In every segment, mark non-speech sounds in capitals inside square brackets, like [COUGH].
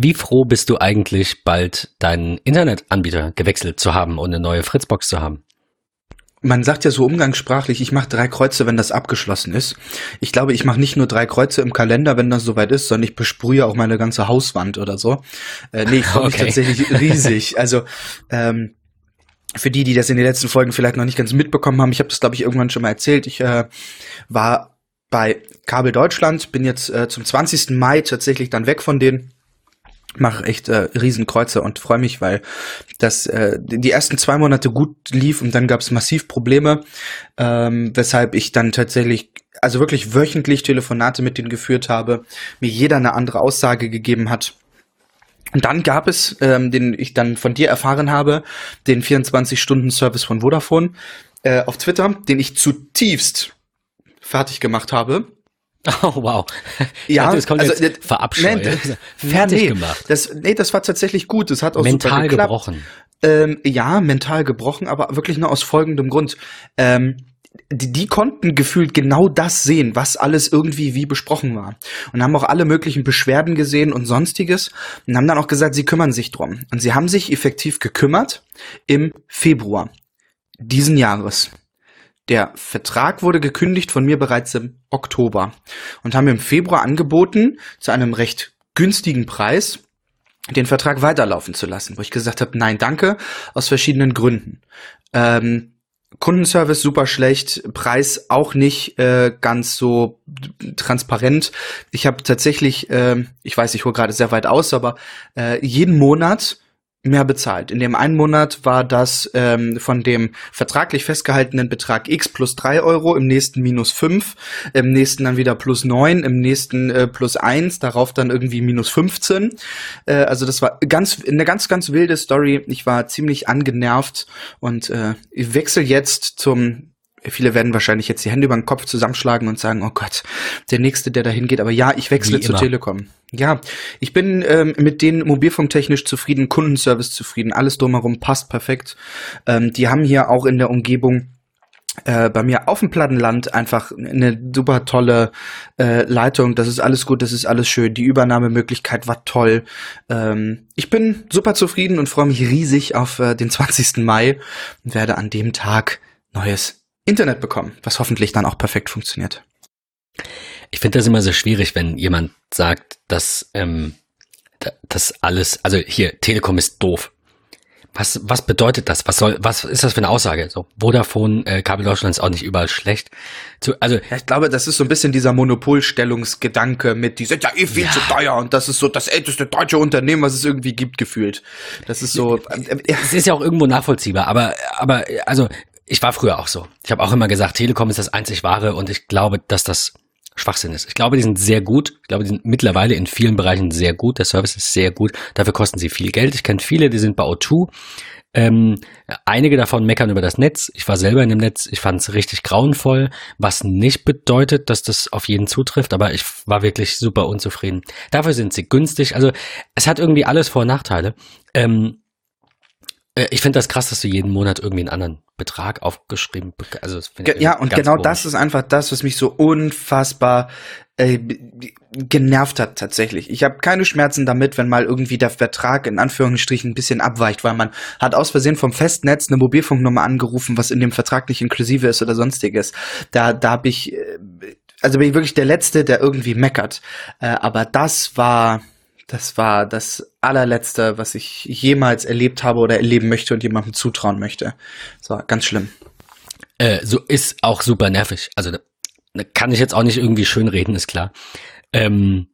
Wie froh bist du eigentlich, bald deinen Internetanbieter gewechselt zu haben und eine neue Fritzbox zu haben? Man sagt ja so umgangssprachlich, ich mache drei Kreuze, wenn das abgeschlossen ist. Ich glaube, ich mache nicht nur drei Kreuze im Kalender, wenn das soweit ist, sondern ich besprühe auch meine ganze Hauswand oder so. Äh, nee, ich [LAUGHS] freue mich okay. tatsächlich riesig. [LAUGHS] Also ähm, für die, die das in den letzten Folgen vielleicht noch nicht ganz mitbekommen haben, ich habe das, glaube ich, irgendwann schon mal erzählt. Ich äh, war bei Kabel Deutschland, bin jetzt äh, zum 20. Mai tatsächlich dann weg von denen mache echt äh, Riesenkreuze und freue mich, weil das äh, die ersten zwei Monate gut lief und dann gab es massiv Probleme, ähm, weshalb ich dann tatsächlich also wirklich wöchentlich Telefonate mit denen geführt habe, mir jeder eine andere Aussage gegeben hat. Und dann gab es, ähm, den ich dann von dir erfahren habe, den 24-Stunden-Service von Vodafone äh, auf Twitter, den ich zutiefst fertig gemacht habe [LAUGHS] Oh, wow. Ja, das kommt also, jetzt verabscheut. Nee, [LAUGHS] Fertig nee, gemacht. Das, nee, das war tatsächlich gut. Das hat auch mental super gebrochen. Ähm, ja, mental gebrochen, aber wirklich nur aus folgendem Grund. Ähm, die, die konnten gefühlt genau das sehen, was alles irgendwie wie besprochen war. Und haben auch alle möglichen Beschwerden gesehen und sonstiges und haben dann auch gesagt, sie kümmern sich drum. Und sie haben sich effektiv gekümmert im Februar diesen Jahres. Der Vertrag wurde gekündigt von mir bereits im Oktober und haben im Februar angeboten, zu einem recht günstigen Preis den Vertrag weiterlaufen zu lassen, wo ich gesagt habe, nein, danke, aus verschiedenen Gründen. Ähm, Kundenservice super schlecht, Preis auch nicht äh, ganz so transparent. Ich habe tatsächlich, äh, ich weiß, ich hole gerade sehr weit aus, aber äh, jeden Monat mehr bezahlt. In dem einen Monat war das ähm, von dem vertraglich festgehaltenen Betrag X plus drei Euro, im nächsten minus fünf, im nächsten dann wieder plus neun, im nächsten äh, plus eins, darauf dann irgendwie minus 15. Äh, also das war ganz eine ganz, ganz wilde Story. Ich war ziemlich angenervt und äh, ich wechsle jetzt zum Viele werden wahrscheinlich jetzt die Hände über den Kopf zusammenschlagen und sagen, oh Gott, der Nächste, der da hingeht. Aber ja, ich wechsle zur Telekom. Ja, ich bin ähm, mit denen mobilfunktechnisch zufrieden, Kundenservice zufrieden, alles drumherum passt perfekt. Ähm, die haben hier auch in der Umgebung äh, bei mir auf dem Plattenland einfach eine super tolle äh, Leitung. Das ist alles gut, das ist alles schön. Die Übernahmemöglichkeit war toll. Ähm, ich bin super zufrieden und freue mich riesig auf äh, den 20. Mai und werde an dem Tag neues Internet bekommen, was hoffentlich dann auch perfekt funktioniert. Ich finde das immer so schwierig, wenn jemand sagt, dass ähm, das alles, also hier, Telekom ist doof. Was, was bedeutet das? Was soll, was ist das für eine Aussage? So, Vodafone, äh, Kabel Deutschland ist auch nicht überall schlecht. Zu, also, ja, ich glaube, das ist so ein bisschen dieser Monopolstellungsgedanke mit, die sind ja eh viel ja. zu teuer und das ist so das älteste deutsche Unternehmen, was es irgendwie gibt, gefühlt. Das ist so. Äh, äh, es ist ja auch irgendwo nachvollziehbar, aber, aber, also, ich war früher auch so. Ich habe auch immer gesagt, Telekom ist das einzig wahre und ich glaube, dass das Schwachsinn ist. Ich glaube, die sind sehr gut. Ich glaube, die sind mittlerweile in vielen Bereichen sehr gut. Der Service ist sehr gut. Dafür kosten sie viel Geld. Ich kenne viele, die sind bei O2. Ähm, einige davon meckern über das Netz. Ich war selber in dem Netz. Ich fand es richtig grauenvoll, was nicht bedeutet, dass das auf jeden zutrifft, aber ich war wirklich super unzufrieden. Dafür sind sie günstig. Also es hat irgendwie alles Vor- und Nachteile. Ähm, äh, ich finde das krass, dass du jeden Monat irgendwie einen anderen Betrag aufgeschrieben. Also ja, und genau komisch. das ist einfach das, was mich so unfassbar äh, genervt hat tatsächlich. Ich habe keine Schmerzen damit, wenn mal irgendwie der Vertrag in Anführungsstrichen ein bisschen abweicht, weil man hat aus Versehen vom Festnetz eine Mobilfunknummer angerufen, was in dem Vertrag nicht inklusive ist oder sonstiges. Da, da habe ich, äh, also bin ich wirklich der Letzte, der irgendwie meckert. Äh, aber das war das war das allerletzte, was ich jemals erlebt habe oder erleben möchte und jemandem zutrauen möchte. Das war ganz schlimm. Äh, so ist auch super nervig. Also da kann ich jetzt auch nicht irgendwie schön reden, ist klar. Ähm,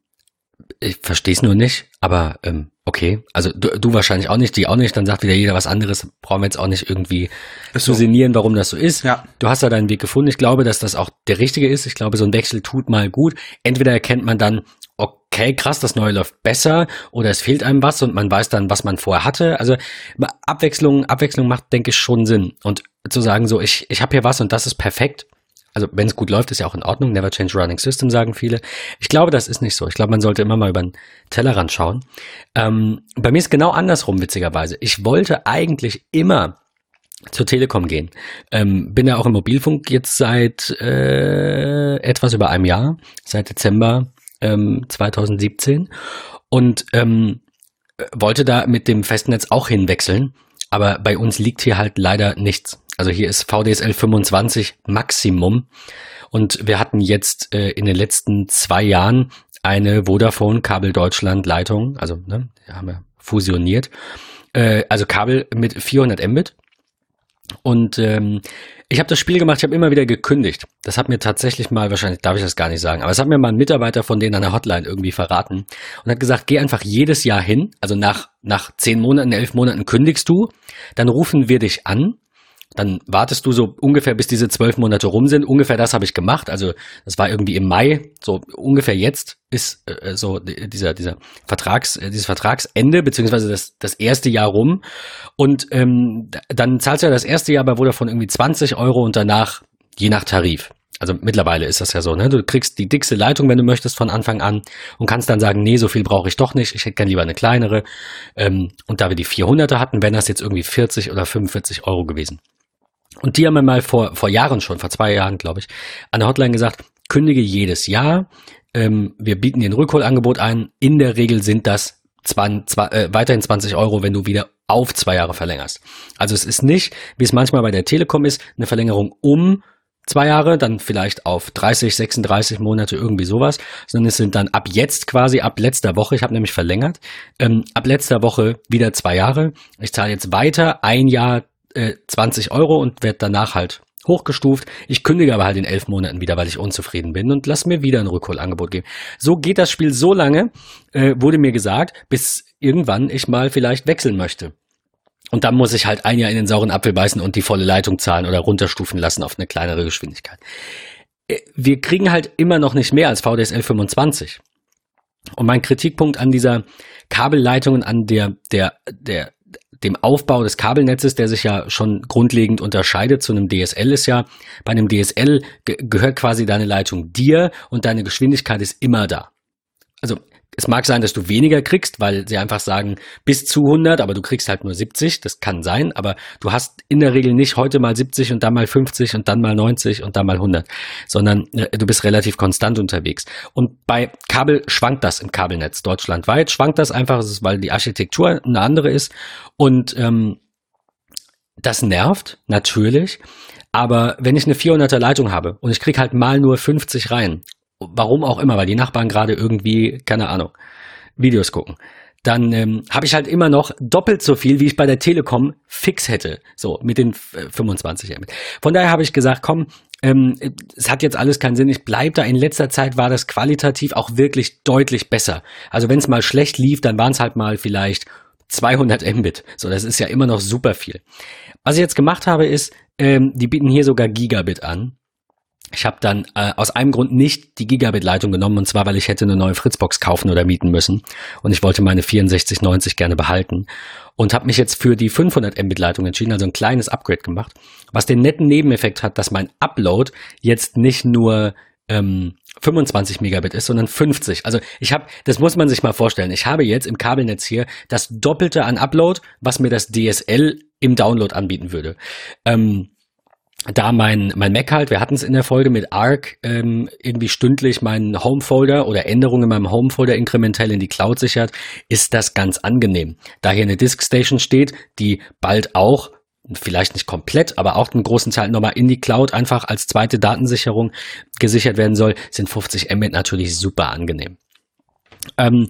ich verstehe es nur nicht, aber ähm, okay. Also du, du wahrscheinlich auch nicht, die auch nicht. Dann sagt wieder jeder was anderes. Brauchen wir jetzt auch nicht irgendwie so. zu sinnieren, warum das so ist. Ja. Du hast da deinen Weg gefunden. Ich glaube, dass das auch der richtige ist. Ich glaube, so ein Wechsel tut mal gut. Entweder erkennt man dann, okay, krass, das Neue läuft besser oder es fehlt einem was und man weiß dann, was man vorher hatte. Also Abwechslung, Abwechslung macht, denke ich, schon Sinn. Und zu sagen, so, ich, ich habe hier was und das ist perfekt. Also wenn es gut läuft, ist ja auch in Ordnung. Never change running system, sagen viele. Ich glaube, das ist nicht so. Ich glaube, man sollte immer mal über den Tellerrand schauen. Ähm, bei mir ist genau andersrum, witzigerweise. Ich wollte eigentlich immer zur Telekom gehen. Ähm, bin ja auch im Mobilfunk jetzt seit äh, etwas über einem Jahr, seit Dezember ähm, 2017. Und ähm, äh, wollte da mit dem Festnetz auch hinwechseln, aber bei uns liegt hier halt leider nichts. Also hier ist VDSL 25 Maximum und wir hatten jetzt äh, in den letzten zwei Jahren eine Vodafone Kabel Deutschland Leitung, also ne, haben wir fusioniert, äh, also Kabel mit 400 Mbit und ähm, ich habe das Spiel gemacht, ich habe immer wieder gekündigt. Das hat mir tatsächlich mal, wahrscheinlich darf ich das gar nicht sagen, aber es hat mir mal ein Mitarbeiter von denen an der Hotline irgendwie verraten und hat gesagt, geh einfach jedes Jahr hin, also nach, nach zehn Monaten, elf Monaten kündigst du, dann rufen wir dich an dann wartest du so ungefähr, bis diese zwölf Monate rum sind. Ungefähr das habe ich gemacht. Also das war irgendwie im Mai, so ungefähr jetzt ist äh, so dieser dieser Vertrags äh, dieses Vertragsende beziehungsweise das das erste Jahr rum. Und ähm, dann zahlst du ja das erste Jahr bei Vodafone irgendwie 20 Euro und danach je nach Tarif. Also mittlerweile ist das ja so, ne? Du kriegst die dickste Leitung, wenn du möchtest, von Anfang an und kannst dann sagen, nee, so viel brauche ich doch nicht, ich hätte gern lieber eine kleinere. Ähm, und da wir die 400er hatten, wären das jetzt irgendwie 40 oder 45 Euro gewesen. Und die haben mir mal vor, vor Jahren schon, vor zwei Jahren, glaube ich, an der Hotline gesagt, kündige jedes Jahr. Ähm, wir bieten dir ein Rückholangebot ein. In der Regel sind das 20, zwei, äh, weiterhin 20 Euro, wenn du wieder auf zwei Jahre verlängerst. Also es ist nicht, wie es manchmal bei der Telekom ist, eine Verlängerung um zwei Jahre, dann vielleicht auf 30, 36 Monate, irgendwie sowas, sondern es sind dann ab jetzt quasi, ab letzter Woche, ich habe nämlich verlängert, ähm, ab letzter Woche wieder zwei Jahre. Ich zahle jetzt weiter ein Jahr äh, 20 Euro und werde danach halt hochgestuft. Ich kündige aber halt in elf Monaten wieder, weil ich unzufrieden bin und lass mir wieder ein Rückholangebot geben. So geht das Spiel so lange, äh, wurde mir gesagt, bis irgendwann ich mal vielleicht wechseln möchte. Und dann muss ich halt ein Jahr in den sauren Apfel beißen und die volle Leitung zahlen oder runterstufen lassen auf eine kleinere Geschwindigkeit. Äh, wir kriegen halt immer noch nicht mehr als VDSL 25. Und mein Kritikpunkt an dieser Kabelleitung und an der, der, der dem Aufbau des Kabelnetzes, der sich ja schon grundlegend unterscheidet zu einem DSL, ist ja, bei einem DSL ge gehört quasi deine Leitung dir und deine Geschwindigkeit ist immer da. Also es mag sein, dass du weniger kriegst, weil sie einfach sagen bis zu 100, aber du kriegst halt nur 70. Das kann sein, aber du hast in der Regel nicht heute mal 70 und dann mal 50 und dann mal 90 und dann mal 100, sondern äh, du bist relativ konstant unterwegs. Und bei Kabel schwankt das im Kabelnetz deutschlandweit, schwankt das einfach, weil die Architektur eine andere ist und ähm, das nervt natürlich. Aber wenn ich eine 400er Leitung habe und ich krieg halt mal nur 50 rein warum auch immer, weil die Nachbarn gerade irgendwie, keine Ahnung, Videos gucken, dann ähm, habe ich halt immer noch doppelt so viel, wie ich bei der Telekom fix hätte, so mit den 25 Mbit. Von daher habe ich gesagt, komm, ähm, es hat jetzt alles keinen Sinn, ich bleib da. In letzter Zeit war das qualitativ auch wirklich deutlich besser. Also wenn es mal schlecht lief, dann waren es halt mal vielleicht 200 Mbit. So, das ist ja immer noch super viel. Was ich jetzt gemacht habe, ist, ähm, die bieten hier sogar Gigabit an. Ich habe dann äh, aus einem Grund nicht die Gigabit-Leitung genommen, und zwar, weil ich hätte eine neue Fritzbox kaufen oder mieten müssen. Und ich wollte meine 6490 gerne behalten. Und habe mich jetzt für die 500 Mbit-Leitung entschieden, also ein kleines Upgrade gemacht, was den netten Nebeneffekt hat, dass mein Upload jetzt nicht nur ähm, 25 Megabit ist, sondern 50. Also ich habe, das muss man sich mal vorstellen, ich habe jetzt im Kabelnetz hier das Doppelte an Upload, was mir das DSL im Download anbieten würde. Ähm, da mein, mein Mac halt, wir hatten es in der Folge mit Arc, ähm, irgendwie stündlich meinen Homefolder oder Änderungen in meinem Homefolder inkrementell in die Cloud sichert, ist das ganz angenehm. Da hier eine Disk Station steht, die bald auch vielleicht nicht komplett, aber auch einen großen Teil nochmal in die Cloud einfach als zweite Datensicherung gesichert werden soll, sind 50 Mbit natürlich super angenehm. Ähm,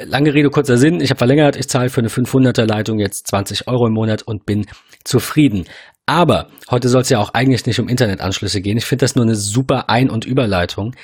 lange Rede, kurzer Sinn. Ich habe verlängert. Ich zahle für eine 500er Leitung jetzt 20 Euro im Monat und bin zufrieden. Aber heute soll es ja auch eigentlich nicht um Internetanschlüsse gehen. Ich finde das nur eine super Ein- und Überleitung.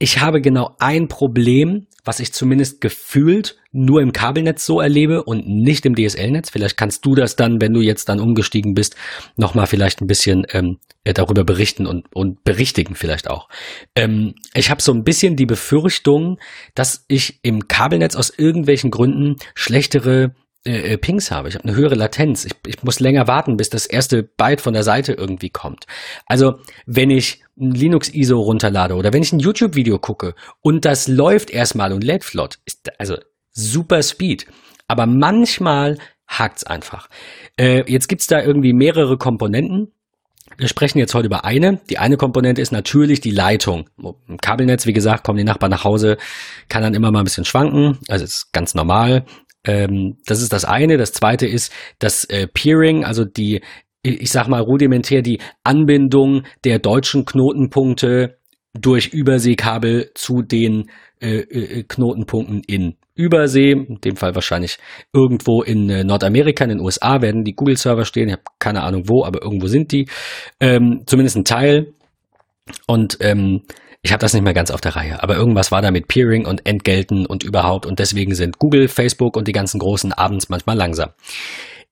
Ich habe genau ein Problem, was ich zumindest gefühlt nur im Kabelnetz so erlebe und nicht im DSL-Netz. Vielleicht kannst du das dann, wenn du jetzt dann umgestiegen bist, nochmal vielleicht ein bisschen ähm, äh, darüber berichten und, und berichtigen vielleicht auch. Ähm, ich habe so ein bisschen die Befürchtung, dass ich im Kabelnetz aus irgendwelchen Gründen schlechtere äh, äh, Pings habe. Ich habe eine höhere Latenz. Ich, ich muss länger warten, bis das erste Byte von der Seite irgendwie kommt. Also wenn ich ein Linux-ISO runterlade oder wenn ich ein YouTube-Video gucke und das läuft erstmal und lädt flott, ist also super Speed. Aber manchmal hakt's einfach. Äh, jetzt gibt's da irgendwie mehrere Komponenten. Wir sprechen jetzt heute über eine. Die eine Komponente ist natürlich die Leitung. Im Kabelnetz, wie gesagt, kommen die Nachbarn nach Hause, kann dann immer mal ein bisschen schwanken. Also ist ganz normal. Ähm, das ist das eine. Das zweite ist das äh, Peering, also die, ich sag mal rudimentär die Anbindung der deutschen Knotenpunkte durch Überseekabel zu den äh, äh, Knotenpunkten in Übersee, in dem Fall wahrscheinlich irgendwo in äh, Nordamerika, in den USA werden die Google-Server stehen. Ich habe keine Ahnung wo, aber irgendwo sind die. Ähm, zumindest ein Teil. Und ähm, ich habe das nicht mehr ganz auf der Reihe, aber irgendwas war da mit Peering und Entgelten und überhaupt und deswegen sind Google, Facebook und die ganzen großen abends manchmal langsam.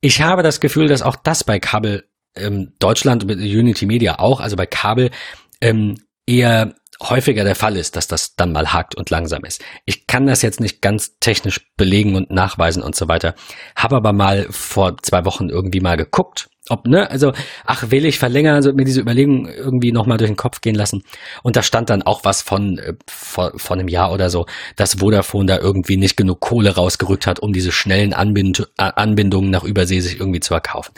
Ich habe das Gefühl, dass auch das bei Kabel ähm, Deutschland mit Unity Media auch, also bei Kabel ähm, eher häufiger der Fall ist, dass das dann mal hakt und langsam ist. Ich kann das jetzt nicht ganz technisch belegen und nachweisen und so weiter, habe aber mal vor zwei Wochen irgendwie mal geguckt, ob, ne, also, ach, will ich verlängern, also mir diese Überlegung irgendwie nochmal durch den Kopf gehen lassen. Und da stand dann auch was von, äh, von, von einem Jahr oder so, dass Vodafone da irgendwie nicht genug Kohle rausgerückt hat, um diese schnellen Anbind Anbindungen nach Übersee sich irgendwie zu erkaufen.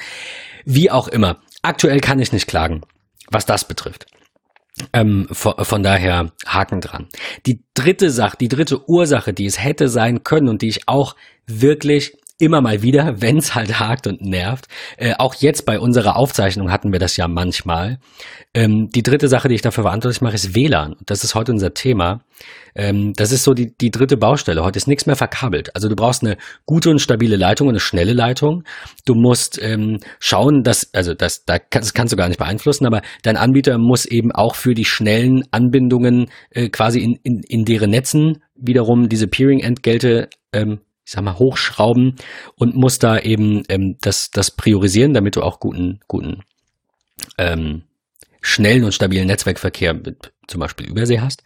Wie auch immer. Aktuell kann ich nicht klagen, was das betrifft. Ähm, von, von, daher Haken dran. Die dritte Sache, die dritte Ursache, die es hätte sein können und die ich auch wirklich immer mal wieder, wenn es halt hakt und nervt. Äh, auch jetzt bei unserer Aufzeichnung hatten wir das ja manchmal. Ähm, die dritte Sache, die ich dafür verantwortlich mache, ist WLAN. Das ist heute unser Thema. Ähm, das ist so die, die dritte Baustelle. Heute ist nichts mehr verkabelt. Also du brauchst eine gute und stabile Leitung und eine schnelle Leitung. Du musst ähm, schauen, dass, also das, da kann, das kannst du gar nicht beeinflussen, aber dein Anbieter muss eben auch für die schnellen Anbindungen äh, quasi in, in, in deren Netzen wiederum diese Peering-Entgelte ähm, ich sag mal, hochschrauben und muss da eben ähm, das, das priorisieren, damit du auch guten, guten, ähm, schnellen und stabilen Netzwerkverkehr mit zum Beispiel Übersee hast.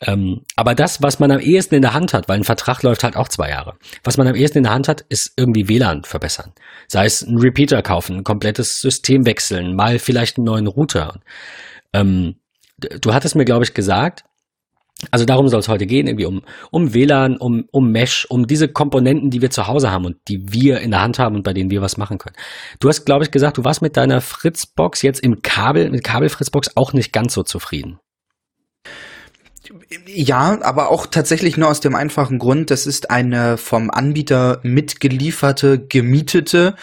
Ähm, aber das, was man am ehesten in der Hand hat, weil ein Vertrag läuft halt auch zwei Jahre, was man am ehesten in der Hand hat, ist irgendwie WLAN verbessern. Sei es ein Repeater kaufen, ein komplettes System wechseln, mal vielleicht einen neuen Router. Ähm, du hattest mir, glaube ich, gesagt, also darum soll es heute gehen, irgendwie um, um WLAN, um, um Mesh, um diese Komponenten, die wir zu Hause haben und die wir in der Hand haben und bei denen wir was machen können. Du hast, glaube ich, gesagt, du warst mit deiner Fritzbox jetzt im Kabel, mit Kabel-Fritzbox auch nicht ganz so zufrieden. Ja, aber auch tatsächlich nur aus dem einfachen Grund, das ist eine vom Anbieter mitgelieferte, gemietete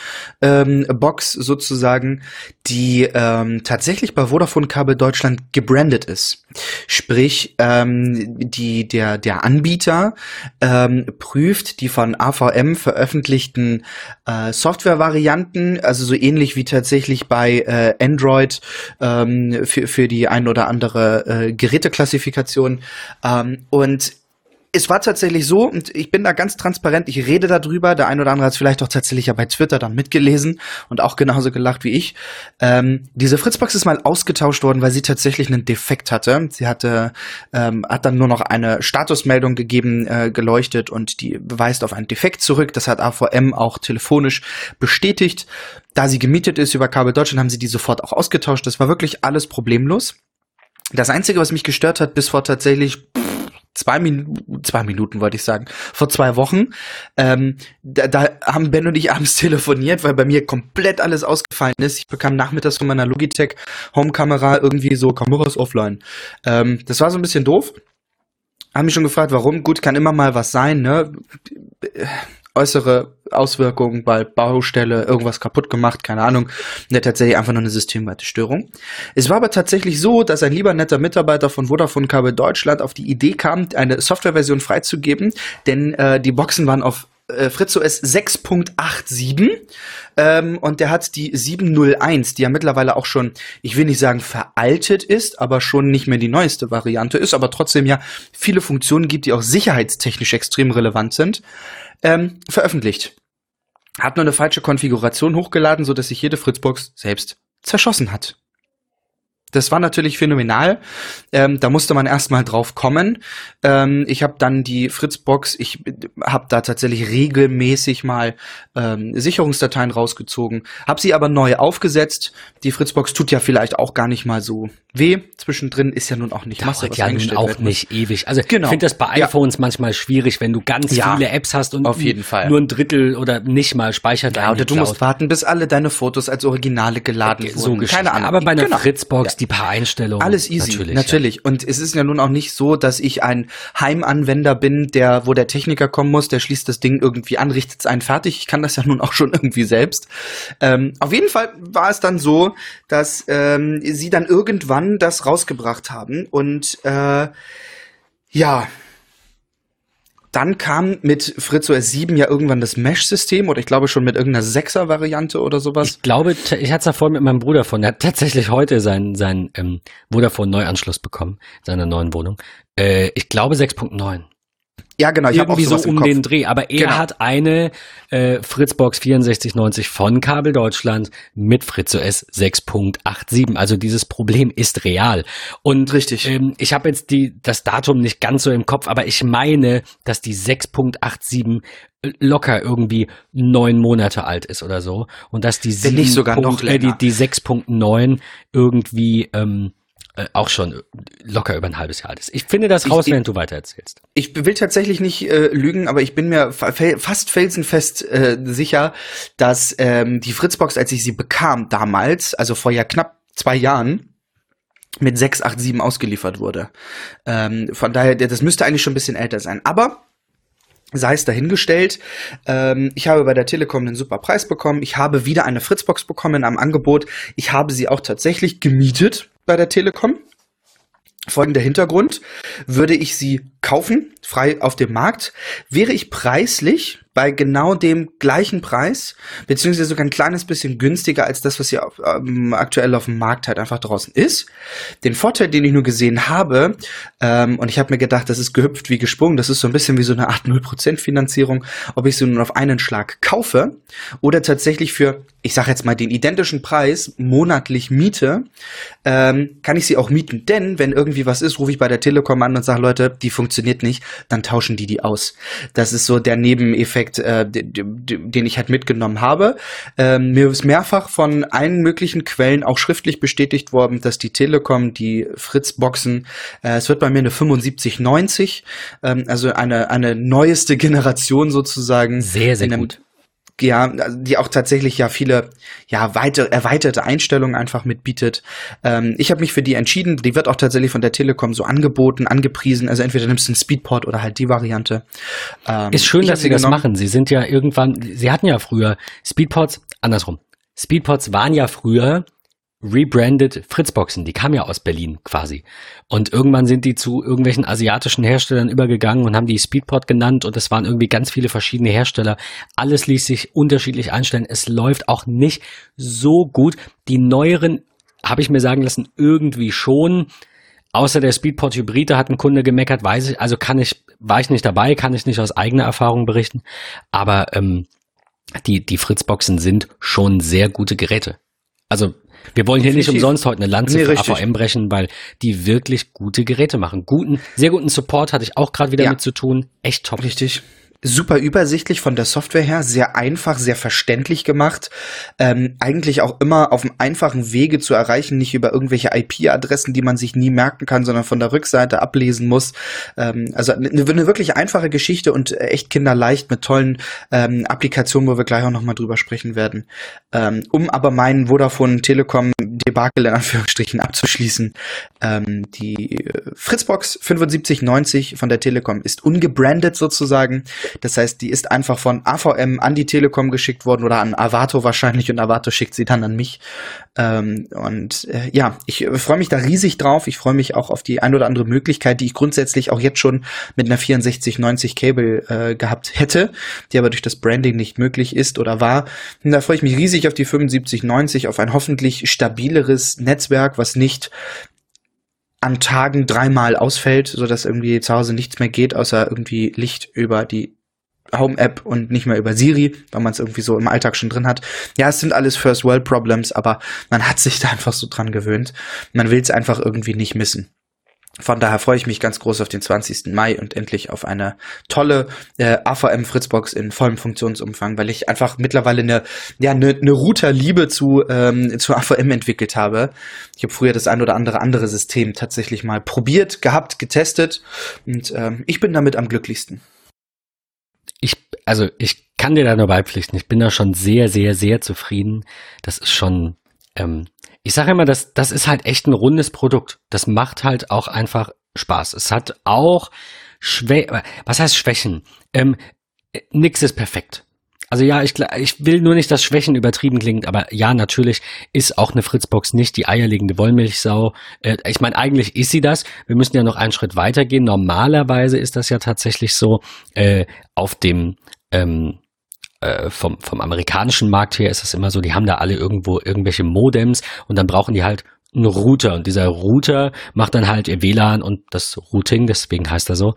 ähm, Box sozusagen, die ähm, tatsächlich bei Vodafone Kabel Deutschland gebrandet ist. Sprich, ähm, die, der, der Anbieter ähm, prüft die von AVM veröffentlichten äh, Software-Varianten, also so ähnlich wie tatsächlich bei äh, Android ähm, für, für die ein oder andere äh, Geräteklassifikation ähm, und es war tatsächlich so, und ich bin da ganz transparent, ich rede darüber, der ein oder andere hat es vielleicht auch tatsächlich ja bei Twitter dann mitgelesen und auch genauso gelacht wie ich. Ähm, diese Fritzbox ist mal ausgetauscht worden, weil sie tatsächlich einen Defekt hatte. Sie hatte, ähm, hat dann nur noch eine Statusmeldung gegeben, äh, geleuchtet und die beweist auf einen Defekt zurück. Das hat AVM auch telefonisch bestätigt. Da sie gemietet ist über Kabel Deutschland, haben sie die sofort auch ausgetauscht. Das war wirklich alles problemlos. Das Einzige, was mich gestört hat, bis vor tatsächlich zwei Minuten, zwei Minuten wollte ich sagen, vor zwei Wochen, ähm, da, da haben Ben und ich abends [LAUGHS] telefoniert, weil bei mir komplett alles ausgefallen ist. Ich bekam nachmittags von meiner Logitech Homekamera irgendwie so Kameras offline. Ähm, das war so ein bisschen doof. Haben mich schon gefragt, warum. Gut, kann immer mal was sein, ne? Äußere Auswirkungen bei Baustelle, irgendwas kaputt gemacht, keine Ahnung. Ne, tatsächlich einfach nur eine systemweite Störung. Es war aber tatsächlich so, dass ein lieber netter Mitarbeiter von Vodafone Kabel Deutschland auf die Idee kam, eine Softwareversion freizugeben, denn äh, die Boxen waren auf äh, FritzOS 6.87 ähm, und der hat die 701, die ja mittlerweile auch schon, ich will nicht sagen veraltet ist, aber schon nicht mehr die neueste Variante ist, aber trotzdem ja viele Funktionen gibt, die auch sicherheitstechnisch extrem relevant sind ähm, veröffentlicht. Hat nur eine falsche Konfiguration hochgeladen, so dass sich jede Fritzbox selbst zerschossen hat. Das war natürlich phänomenal. Ähm, da musste man erstmal drauf kommen. Ähm, ich habe dann die Fritzbox, ich habe da tatsächlich regelmäßig mal ähm, Sicherungsdateien rausgezogen, habe sie aber neu aufgesetzt. Die Fritzbox tut ja vielleicht auch gar nicht mal so weh. Zwischendrin ist ja nun auch nicht Masse, was ja nun auch nicht ewig. Also genau. ich finde das bei iPhones ja. manchmal schwierig, wenn du ganz ja, viele Apps hast und auf jeden Fall. nur ein Drittel oder nicht mal speichert. Ja, oder du musst warten, bis alle deine Fotos als Originale geladen okay, wurden. So Keine Ahnung. Aber bei einer genau. Fritzbox, die paar Einstellungen. Alles easy, natürlich. natürlich. Ja. Und es ist ja nun auch nicht so, dass ich ein Heimanwender bin, der, wo der Techniker kommen muss, der schließt das Ding irgendwie an, richtet es einen fertig. Ich kann das ja [LAUGHS] nun auch schon irgendwie selbst. Ähm, auf jeden Fall war es dann so, dass ähm, sie dann irgendwann das rausgebracht haben und äh, ja, dann kam mit Fritz OS 7 ja irgendwann das Mesh-System oder ich glaube schon mit irgendeiner 6er-Variante oder sowas. Ich glaube, ich hatte es da vorhin mit meinem Bruder von. Er hat tatsächlich heute seinen, seinen ähm, Vodafone-Neuanschluss bekommen, seiner neuen Wohnung. Äh, ich glaube 6.9. Ja, genau. Ich Irgendwie so um den Dreh. Aber er genau. hat eine äh, Fritzbox 6490 von Kabel Deutschland mit Fritz OS 6.87. Also dieses Problem ist real. Und Richtig. Ähm, ich habe jetzt die, das Datum nicht ganz so im Kopf, aber ich meine, dass die 6.87 locker irgendwie neun Monate alt ist oder so. Und dass die, 7. nicht sogar noch länger. Äh, die, die 6.9 irgendwie ähm, äh, auch schon locker über ein halbes Jahr alt ist. Ich finde das raus, ich, während du weiter erzählst. Ich will tatsächlich nicht äh, lügen, aber ich bin mir fast felsenfest äh, sicher, dass ähm, die Fritzbox, als ich sie bekam damals, also vor ja knapp zwei Jahren, mit 687 ausgeliefert wurde. Ähm, von daher, das müsste eigentlich schon ein bisschen älter sein. Aber sei es dahingestellt. Ähm, ich habe bei der Telekom einen super Preis bekommen. Ich habe wieder eine Fritzbox bekommen in einem Angebot. Ich habe sie auch tatsächlich gemietet bei der Telekom. Folgender Hintergrund. Würde ich sie kaufen, frei auf dem Markt, wäre ich preislich bei genau dem gleichen Preis, beziehungsweise sogar ein kleines bisschen günstiger als das, was hier auf, ähm, aktuell auf dem Markt halt einfach draußen ist. Den Vorteil, den ich nur gesehen habe, ähm, und ich habe mir gedacht, das ist gehüpft wie gesprungen, das ist so ein bisschen wie so eine Art 0% Finanzierung, ob ich sie nun auf einen Schlag kaufe oder tatsächlich für, ich sage jetzt mal, den identischen Preis monatlich miete, ähm, kann ich sie auch mieten. Denn wenn irgendwie was ist, rufe ich bei der Telekom an und sage, Leute, die funktioniert nicht, dann tauschen die die aus. Das ist so der Nebeneffekt, äh, den ich halt mitgenommen habe. Ähm, mir ist mehrfach von allen möglichen Quellen auch schriftlich bestätigt worden, dass die Telekom die Fritz-Boxen, äh, es wird bei mir eine 7590, ähm, also eine, eine neueste Generation sozusagen. Sehr, sehr gut ja, die auch tatsächlich ja viele, ja, weite, erweiterte Einstellungen einfach mitbietet. Ähm, ich habe mich für die entschieden. Die wird auch tatsächlich von der Telekom so angeboten, angepriesen. Also entweder nimmst du einen Speedport oder halt die Variante. Ähm, Ist schön, dass sie das machen. Sie sind ja irgendwann, sie hatten ja früher Speedports, andersrum. Speedports waren ja früher rebranded Fritzboxen, die kamen ja aus Berlin quasi. Und irgendwann sind die zu irgendwelchen asiatischen Herstellern übergegangen und haben die Speedport genannt und es waren irgendwie ganz viele verschiedene Hersteller. Alles ließ sich unterschiedlich einstellen. Es läuft auch nicht so gut. Die neueren, habe ich mir sagen lassen, irgendwie schon. Außer der Speedport Hybride hat ein Kunde gemeckert, weiß ich, also kann ich, war ich nicht dabei, kann ich nicht aus eigener Erfahrung berichten. Aber ähm, die, die Fritzboxen sind schon sehr gute Geräte. Also wir wollen hier nicht umsonst heute eine Lanze nee, für richtig. AVM brechen, weil die wirklich gute Geräte machen. Guten, sehr guten Support hatte ich auch gerade wieder ja. mit zu tun. Echt top. Richtig super übersichtlich von der Software her, sehr einfach, sehr verständlich gemacht. Ähm, eigentlich auch immer auf einem einfachen Wege zu erreichen, nicht über irgendwelche IP-Adressen, die man sich nie merken kann, sondern von der Rückseite ablesen muss. Ähm, also eine, eine, wirklich einfache Geschichte und echt kinderleicht mit tollen ähm, Applikationen, wo wir gleich auch nochmal drüber sprechen werden. Ähm, um aber meinen Vodafone Telekom Debakel in Anführungsstrichen abzuschließen. Ähm, die Fritzbox 7590 von der Telekom ist ungebrandet sozusagen. Das heißt, die ist einfach von AVM an die Telekom geschickt worden oder an Avato wahrscheinlich und Avato schickt sie dann an mich. Ähm, und äh, ja, ich äh, freue mich da riesig drauf. Ich freue mich auch auf die ein oder andere Möglichkeit, die ich grundsätzlich auch jetzt schon mit einer 6490 Cable äh, gehabt hätte, die aber durch das Branding nicht möglich ist oder war. Und da freue ich mich riesig auf die 7590, auf ein hoffentlich stabileres Netzwerk, was nicht an Tagen dreimal ausfällt, so dass irgendwie zu Hause nichts mehr geht, außer irgendwie Licht über die Home-App und nicht mehr über Siri, weil man es irgendwie so im Alltag schon drin hat. Ja, es sind alles First-World-Problems, aber man hat sich da einfach so dran gewöhnt. Man will es einfach irgendwie nicht missen. Von daher freue ich mich ganz groß auf den 20. Mai und endlich auf eine tolle äh, AVM Fritzbox in vollem Funktionsumfang, weil ich einfach mittlerweile eine ja eine, eine Routerliebe zu ähm, zu AVM entwickelt habe. Ich habe früher das ein oder andere andere System tatsächlich mal probiert, gehabt, getestet und ähm, ich bin damit am glücklichsten ich, also ich kann dir da nur beipflichten. Ich bin da schon sehr, sehr, sehr zufrieden. Das ist schon ähm, ich sage immer, das, das ist halt echt ein rundes Produkt. Das macht halt auch einfach Spaß. Es hat auch Schwä was heißt Schwächen? Ähm, nix ist perfekt. Also ja, ich, ich will nur nicht, dass Schwächen übertrieben klingt, aber ja, natürlich ist auch eine Fritzbox nicht die eierlegende Wollmilchsau. Äh, ich meine, eigentlich ist sie das. Wir müssen ja noch einen Schritt weitergehen. Normalerweise ist das ja tatsächlich so äh, auf dem ähm, äh, vom, vom amerikanischen Markt her ist es immer so, die haben da alle irgendwo irgendwelche Modems und dann brauchen die halt einen Router und dieser Router macht dann halt ihr WLAN und das Routing, deswegen heißt er so.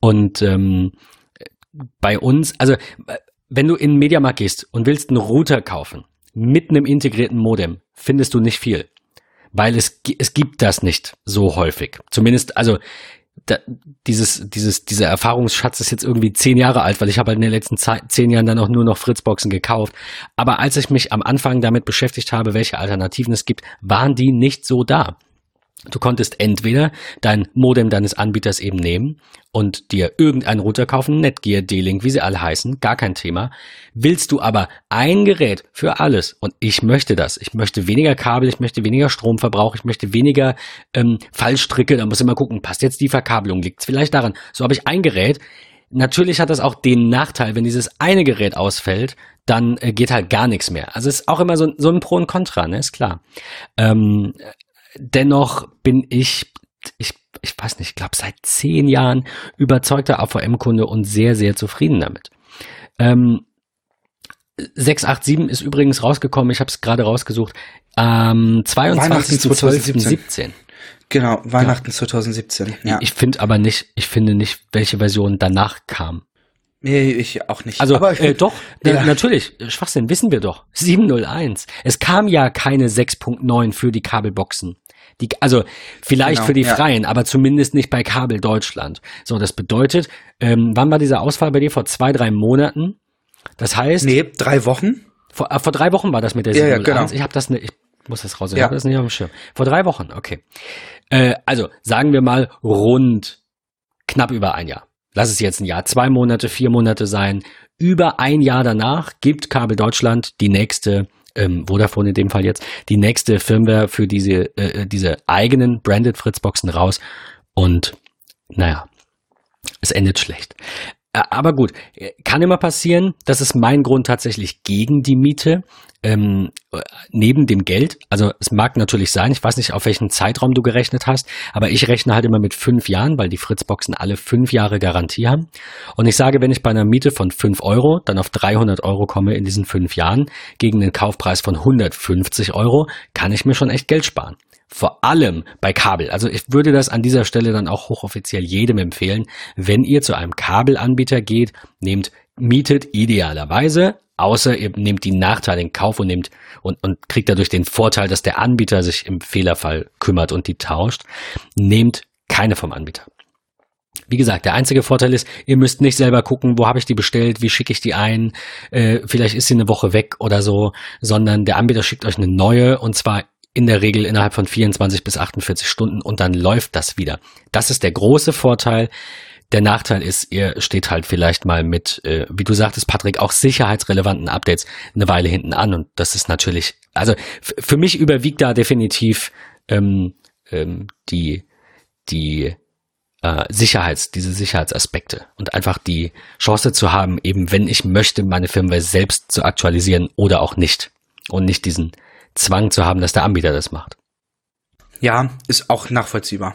Und ähm, bei uns, also wenn du in den Mediamarkt gehst und willst einen Router kaufen mit einem integrierten Modem, findest du nicht viel. Weil es, es gibt das nicht so häufig. Zumindest, also da, dieses, dieses, dieser Erfahrungsschatz ist jetzt irgendwie zehn Jahre alt, weil ich habe halt in den letzten zehn Jahren dann auch nur noch Fritzboxen gekauft. Aber als ich mich am Anfang damit beschäftigt habe, welche Alternativen es gibt, waren die nicht so da. Du konntest entweder dein Modem deines Anbieters eben nehmen und dir irgendeinen Router kaufen, Netgear, D-Link, wie sie alle heißen, gar kein Thema. Willst du aber ein Gerät für alles und ich möchte das, ich möchte weniger Kabel, ich möchte weniger Stromverbrauch, ich möchte weniger ähm, Fallstricke, da muss immer gucken, passt jetzt die Verkabelung, liegt es vielleicht daran. So habe ich ein Gerät. Natürlich hat das auch den Nachteil, wenn dieses eine Gerät ausfällt, dann äh, geht halt gar nichts mehr. Also ist auch immer so, so ein Pro und Contra, ne, ist klar. Ähm, dennoch bin ich, ich, ich weiß nicht, ich glaube seit zehn Jahren überzeugter AVM-Kunde und sehr, sehr zufrieden damit. Ähm, 687 ist übrigens rausgekommen, ich habe es gerade rausgesucht, am 22.12.17. Genau, Weihnachten ja. 2017. Ja. Ich finde aber nicht, ich finde nicht, welche Version danach kam. Nee, ich auch nicht. Also aber äh, doch, ja. natürlich, Schwachsinn, wissen wir doch. 701. Es kam ja keine 6.9 für die Kabelboxen. Die, also vielleicht genau, für die ja. Freien, aber zumindest nicht bei Kabel Deutschland. So, das bedeutet, ähm, wann war dieser Ausfall bei dir? Vor zwei, drei Monaten? Das heißt. Nee, drei Wochen. Vor, äh, vor drei Wochen war das mit der ja, 701. Ja, genau. Ich habe das nicht, ich muss das raus, ich ja. habe das nicht auf dem Schirm. Vor drei Wochen, okay. Äh, also, sagen wir mal rund knapp über ein Jahr lass es jetzt ein Jahr, zwei Monate, vier Monate sein. Über ein Jahr danach gibt Kabel Deutschland die nächste, ähm, Vodafone in dem Fall jetzt, die nächste Firmware für diese, äh, diese eigenen Branded Fritzboxen raus. Und naja, es endet schlecht. Äh, aber gut, kann immer passieren. Das ist mein Grund tatsächlich gegen die Miete. Ähm, neben dem Geld, also es mag natürlich sein, ich weiß nicht, auf welchen Zeitraum du gerechnet hast, aber ich rechne halt immer mit fünf Jahren, weil die Fritzboxen alle fünf Jahre Garantie haben. Und ich sage, wenn ich bei einer Miete von fünf Euro dann auf 300 Euro komme in diesen fünf Jahren gegen den Kaufpreis von 150 Euro, kann ich mir schon echt Geld sparen. Vor allem bei Kabel. Also ich würde das an dieser Stelle dann auch hochoffiziell jedem empfehlen. Wenn ihr zu einem Kabelanbieter geht, nehmt, mietet idealerweise, außer ihr nehmt die Nachteile in Kauf und nehmt und, und kriegt dadurch den Vorteil, dass der Anbieter sich im Fehlerfall kümmert und die tauscht, nehmt keine vom Anbieter. Wie gesagt, der einzige Vorteil ist, ihr müsst nicht selber gucken, wo habe ich die bestellt, wie schicke ich die ein, äh, vielleicht ist sie eine Woche weg oder so, sondern der Anbieter schickt euch eine neue und zwar in der Regel innerhalb von 24 bis 48 Stunden und dann läuft das wieder. Das ist der große Vorteil. Der Nachteil ist, ihr steht halt vielleicht mal mit, äh, wie du sagtest, Patrick, auch sicherheitsrelevanten Updates eine Weile hinten an. Und das ist natürlich, also für mich überwiegt da definitiv ähm, ähm, die, die äh, Sicherheits, diese Sicherheitsaspekte und einfach die Chance zu haben, eben wenn ich möchte, meine Firmware selbst zu aktualisieren oder auch nicht. Und nicht diesen Zwang zu haben, dass der Anbieter das macht. Ja, ist auch nachvollziehbar.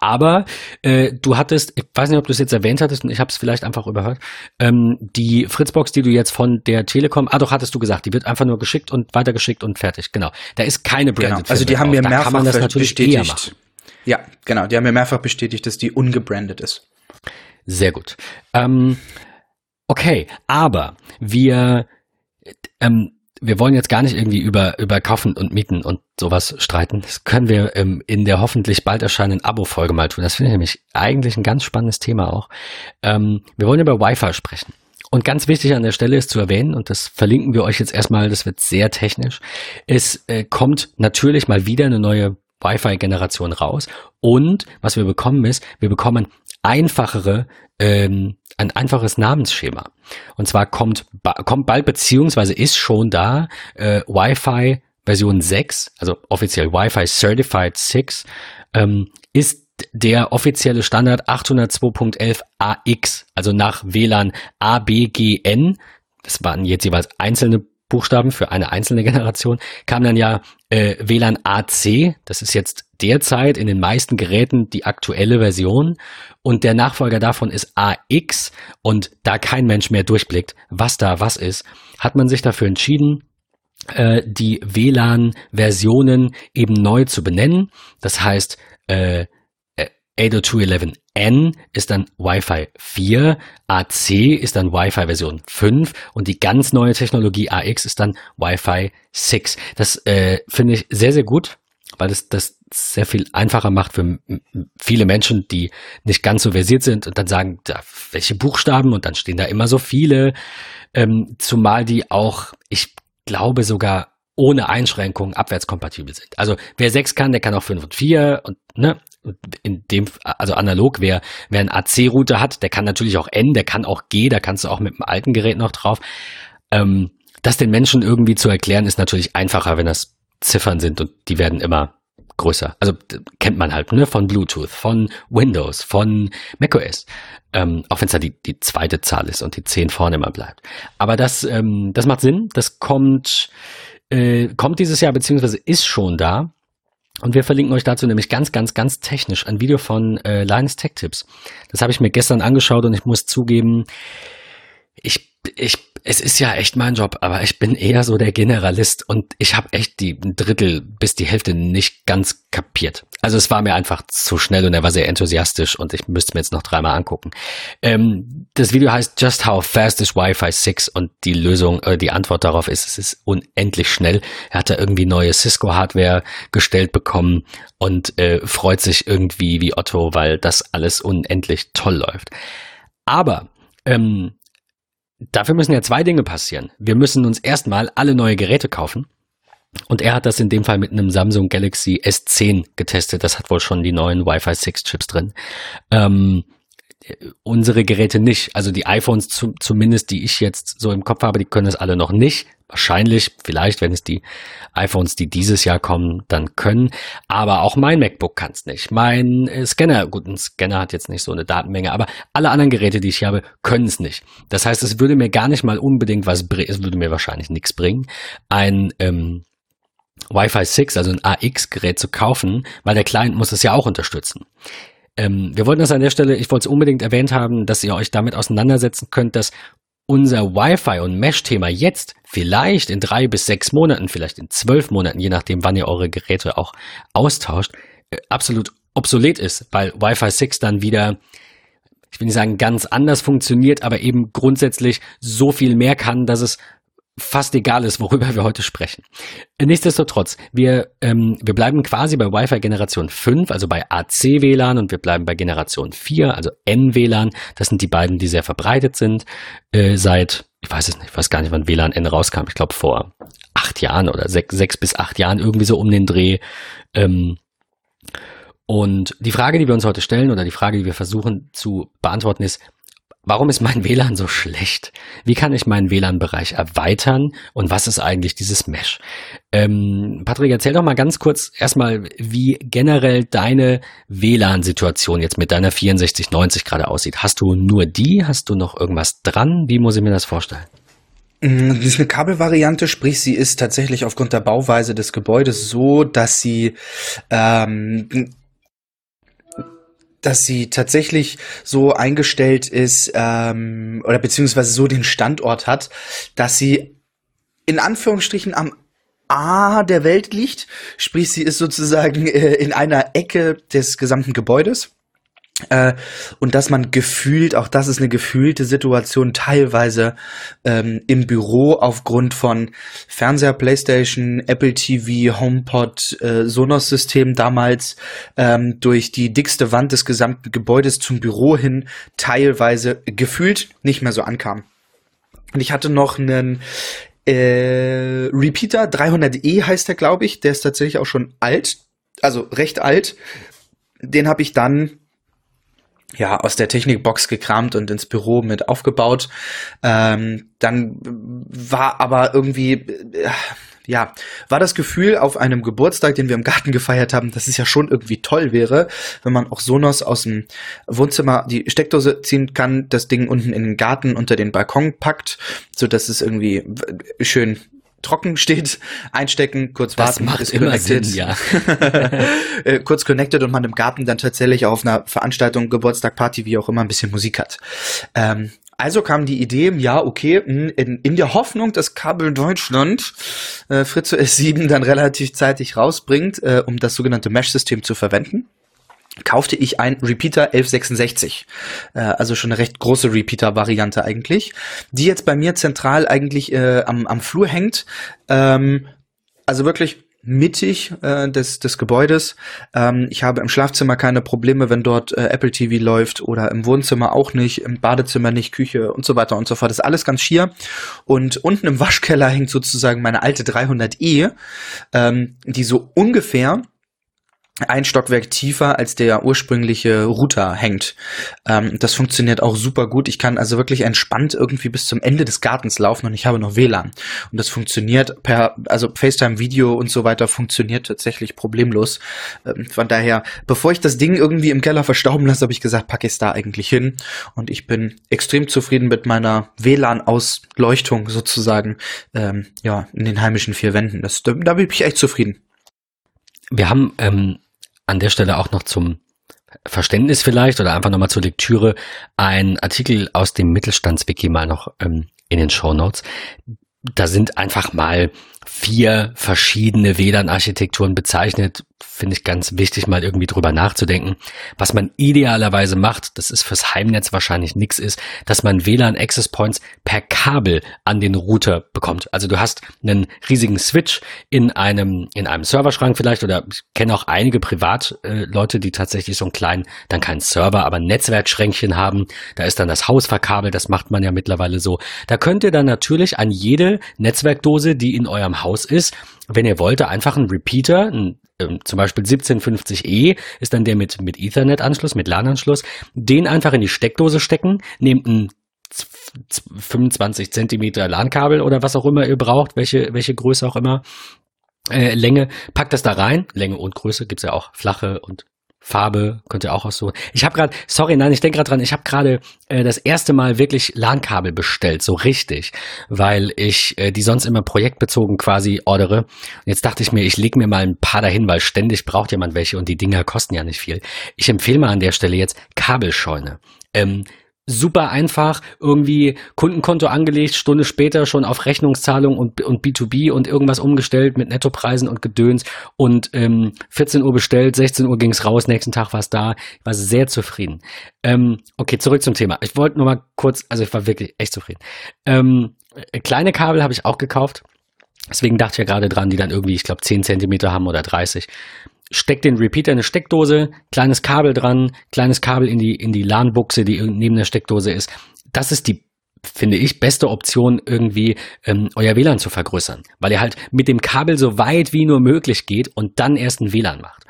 Aber äh, du hattest, ich weiß nicht, ob du es jetzt erwähnt hattest und ich habe es vielleicht einfach überhört, ähm, die Fritzbox, die du jetzt von der Telekom, ah doch, hattest du gesagt, die wird einfach nur geschickt und weitergeschickt und fertig, genau. Da ist keine genau. Branded genau. Also die haben mir mehrfach bestätigt. Ja, genau, die haben mir mehrfach bestätigt, dass die ungebrandet ist. Sehr gut. Ähm, okay, aber wir ähm, wir wollen jetzt gar nicht irgendwie über, über Kaufen und Mieten und sowas streiten. Das können wir ähm, in der hoffentlich bald erscheinenden Abo-Folge mal tun. Das finde ich nämlich eigentlich ein ganz spannendes Thema auch. Ähm, wir wollen über Wi-Fi sprechen. Und ganz wichtig an der Stelle ist zu erwähnen, und das verlinken wir euch jetzt erstmal, das wird sehr technisch, es äh, kommt natürlich mal wieder eine neue Wi-Fi-Generation raus. Und was wir bekommen ist, wir bekommen einfachere ähm, ein einfaches Namensschema. Und zwar kommt, kommt bald beziehungsweise ist schon da äh, Wi-Fi Version 6, also offiziell Wi-Fi Certified 6, ähm, ist der offizielle Standard 802.11 AX, also nach WLAN ABGN. Das waren jetzt jeweils einzelne Buchstaben für eine einzelne Generation, kam dann ja äh, WLAN AC, das ist jetzt derzeit in den meisten Geräten die aktuelle Version. Und der Nachfolger davon ist AX und da kein Mensch mehr durchblickt, was da was ist, hat man sich dafür entschieden, äh, die WLAN-Versionen eben neu zu benennen. Das heißt, äh, 802.11n ist dann Wi-Fi 4, AC ist dann Wi-Fi Version 5 und die ganz neue Technologie AX ist dann Wi-Fi 6. Das äh, finde ich sehr, sehr gut, weil es das sehr viel einfacher macht für viele Menschen, die nicht ganz so versiert sind und dann sagen, da, welche Buchstaben und dann stehen da immer so viele, ähm, zumal die auch, ich glaube sogar ohne Einschränkungen abwärtskompatibel sind. Also wer 6 kann, der kann auch 5 und 4 und ne, in dem, also analog, wer, wer einen AC-Router hat, der kann natürlich auch N, der kann auch G, da kannst du auch mit dem alten Gerät noch drauf. Ähm, das den Menschen irgendwie zu erklären, ist natürlich einfacher, wenn das Ziffern sind und die werden immer größer. Also kennt man halt ne, von Bluetooth, von Windows, von macOS. Ähm, auch wenn es da die, die zweite Zahl ist und die 10 vorne immer bleibt. Aber das, ähm, das macht Sinn. Das kommt, äh, kommt dieses Jahr beziehungsweise ist schon da. Und wir verlinken euch dazu nämlich ganz, ganz, ganz technisch ein Video von äh, Linus Tech Tips. Das habe ich mir gestern angeschaut und ich muss zugeben, ich, ich es ist ja echt mein Job, aber ich bin eher so der Generalist und ich habe echt die Drittel bis die Hälfte nicht ganz kapiert. Also es war mir einfach zu schnell und er war sehr enthusiastisch und ich müsste mir jetzt noch dreimal angucken. Ähm, das Video heißt Just How Fast is Wi-Fi 6 und die Lösung, äh, die Antwort darauf ist, es ist unendlich schnell. Er hat da irgendwie neue Cisco-Hardware gestellt bekommen und äh, freut sich irgendwie wie Otto, weil das alles unendlich toll läuft. Aber ähm, dafür müssen ja zwei Dinge passieren. Wir müssen uns erstmal alle neue Geräte kaufen. Und er hat das in dem Fall mit einem Samsung Galaxy S10 getestet. Das hat wohl schon die neuen Wi-Fi 6 Chips drin. Ähm, unsere Geräte nicht. Also die iPhones zu, zumindest, die ich jetzt so im Kopf habe, die können das alle noch nicht. Wahrscheinlich, vielleicht, wenn es die iPhones, die dieses Jahr kommen, dann können. Aber auch mein MacBook kann es nicht. Mein äh, Scanner, gut, ein Scanner hat jetzt nicht so eine Datenmenge, aber alle anderen Geräte, die ich habe, können es nicht. Das heißt, es würde mir gar nicht mal unbedingt was bringen, es würde mir wahrscheinlich nichts bringen, ein ähm, Wi-Fi 6, also ein AX-Gerät zu kaufen, weil der Client muss es ja auch unterstützen. Ähm, wir wollten das an der Stelle, ich wollte es unbedingt erwähnt haben, dass ihr euch damit auseinandersetzen könnt, dass unser Wi-Fi und Mesh-Thema jetzt vielleicht in drei bis sechs Monaten, vielleicht in zwölf Monaten, je nachdem, wann ihr eure Geräte auch austauscht, äh, absolut obsolet ist, weil Wi-Fi 6 dann wieder, ich will nicht sagen ganz anders funktioniert, aber eben grundsätzlich so viel mehr kann, dass es fast egal ist, worüber wir heute sprechen. Nichtsdestotrotz, wir, ähm, wir bleiben quasi bei Wi-Fi Generation 5, also bei AC-WLAN und wir bleiben bei Generation 4, also N-WLAN. Das sind die beiden, die sehr verbreitet sind äh, seit, ich weiß es nicht, ich weiß gar nicht, wann WLAN N rauskam. Ich glaube vor acht Jahren oder sechs, sechs bis acht Jahren, irgendwie so um den Dreh. Ähm, und die Frage, die wir uns heute stellen oder die Frage, die wir versuchen zu beantworten, ist, Warum ist mein WLAN so schlecht? Wie kann ich meinen WLAN-Bereich erweitern? Und was ist eigentlich dieses Mesh? Ähm, Patrick, erzähl doch mal ganz kurz erstmal, wie generell deine WLAN-Situation jetzt mit deiner 6490 gerade aussieht. Hast du nur die? Hast du noch irgendwas dran? Wie muss ich mir das vorstellen? Mm, das ist eine Kabelvariante, sprich, sie ist tatsächlich aufgrund der Bauweise des Gebäudes so, dass sie ähm, dass sie tatsächlich so eingestellt ist ähm, oder beziehungsweise so den Standort hat, dass sie in Anführungsstrichen am A der Welt liegt. Sprich, sie ist sozusagen äh, in einer Ecke des gesamten Gebäudes. Äh, und dass man gefühlt, auch das ist eine gefühlte Situation, teilweise ähm, im Büro aufgrund von Fernseher, Playstation, Apple TV, HomePod, äh, Sonos-System damals ähm, durch die dickste Wand des gesamten Gebäudes zum Büro hin teilweise gefühlt nicht mehr so ankam. Und ich hatte noch einen äh, Repeater, 300e heißt der, glaube ich. Der ist tatsächlich auch schon alt, also recht alt. Den habe ich dann ja, aus der Technikbox gekramt und ins Büro mit aufgebaut. Ähm, dann war aber irgendwie, äh, ja, war das Gefühl auf einem Geburtstag, den wir im Garten gefeiert haben, dass es ja schon irgendwie toll wäre, wenn man auch Sonos aus dem Wohnzimmer die Steckdose ziehen kann, das Ding unten in den Garten unter den Balkon packt, so dass es irgendwie schön trocken steht, einstecken, kurz Das warten, macht ist immer connected. Sinn, ja. [LAUGHS] Äh, kurz connected und man im Garten dann tatsächlich auf einer Veranstaltung, Geburtstag, Party, wie auch immer, ein bisschen Musik hat. Ähm, also kam die Idee, ja, okay, in, in der Hoffnung, dass Kabel Deutschland äh, Fritzo S7 dann relativ zeitig rausbringt, äh, um das sogenannte Mesh-System zu verwenden kaufte ich ein Repeater 1166. Äh, also schon eine recht große Repeater-Variante eigentlich, die jetzt bei mir zentral eigentlich äh, am, am Flur hängt. Ähm, also wirklich mittig äh, des, des Gebäudes. Ähm, ich habe im Schlafzimmer keine Probleme, wenn dort äh, Apple TV läuft oder im Wohnzimmer auch nicht, im Badezimmer nicht, Küche und so weiter und so fort. Das ist alles ganz schier. Und unten im Waschkeller hängt sozusagen meine alte 300e, ähm, die so ungefähr ein Stockwerk tiefer als der ursprüngliche Router hängt. Ähm, das funktioniert auch super gut. Ich kann also wirklich entspannt irgendwie bis zum Ende des Gartens laufen und ich habe noch WLAN. Und das funktioniert per, also FaceTime Video und so weiter funktioniert tatsächlich problemlos. Ähm, von daher, bevor ich das Ding irgendwie im Keller verstauben lasse, habe ich gesagt, packe ich es da eigentlich hin. Und ich bin extrem zufrieden mit meiner WLAN-Ausleuchtung sozusagen, ähm, ja, in den heimischen vier Wänden. Das, da bin ich echt zufrieden. Wir haben ähm, an der Stelle auch noch zum Verständnis vielleicht oder einfach nochmal zur Lektüre ein Artikel aus dem Mittelstandswiki mal noch ähm, in den Show Notes. Da sind einfach mal vier verschiedene WLAN-Architekturen bezeichnet. Finde ich ganz wichtig, mal irgendwie drüber nachzudenken. Was man idealerweise macht, das ist fürs Heimnetz wahrscheinlich nichts ist, dass man WLAN-Access Points per Kabel an den Router bekommt. Also du hast einen riesigen Switch in einem, in einem Serverschrank vielleicht oder ich kenne auch einige Privatleute, die tatsächlich so einen kleinen, dann keinen Server, aber ein Netzwerkschränkchen haben. Da ist dann das Haus verkabelt, das macht man ja mittlerweile so. Da könnt ihr dann natürlich an jede Netzwerkdose, die in eurem Haus ist, wenn ihr wollt, einfach einen Repeater, ein, ähm, zum Beispiel 1750E ist dann der mit, mit Ethernet-Anschluss, mit LAN-Anschluss, den einfach in die Steckdose stecken, nehmt ein 25 Zentimeter LAN-Kabel oder was auch immer ihr braucht, welche, welche Größe auch immer, äh, Länge, packt das da rein, Länge und Größe, gibt's ja auch flache und Farbe könnt ihr auch aussuchen. Ich habe gerade, sorry, nein, ich denke gerade dran, ich habe gerade äh, das erste Mal wirklich LAN-Kabel bestellt, so richtig, weil ich äh, die sonst immer projektbezogen quasi ordere. Und jetzt dachte ich mir, ich lege mir mal ein paar dahin, weil ständig braucht jemand welche und die Dinger kosten ja nicht viel. Ich empfehle mal an der Stelle jetzt Kabelscheune. Ähm, super einfach, irgendwie Kundenkonto angelegt, Stunde später schon auf Rechnungszahlung und, und B2B und irgendwas umgestellt mit Nettopreisen und Gedöns und ähm, 14 Uhr bestellt, 16 Uhr ging's raus, nächsten Tag war's da. Ich war sehr zufrieden. Ähm, okay, zurück zum Thema. Ich wollte nur mal kurz, also ich war wirklich echt zufrieden. Ähm, kleine Kabel habe ich auch gekauft. Deswegen dachte ich ja gerade dran, die dann irgendwie, ich glaube, 10 Zentimeter haben oder 30 steckt den Repeater in eine Steckdose, kleines Kabel dran, kleines Kabel in die, in die LAN-Buchse, die neben der Steckdose ist. Das ist die, finde ich, beste Option, irgendwie ähm, euer WLAN zu vergrößern, weil ihr halt mit dem Kabel so weit wie nur möglich geht und dann erst ein WLAN macht.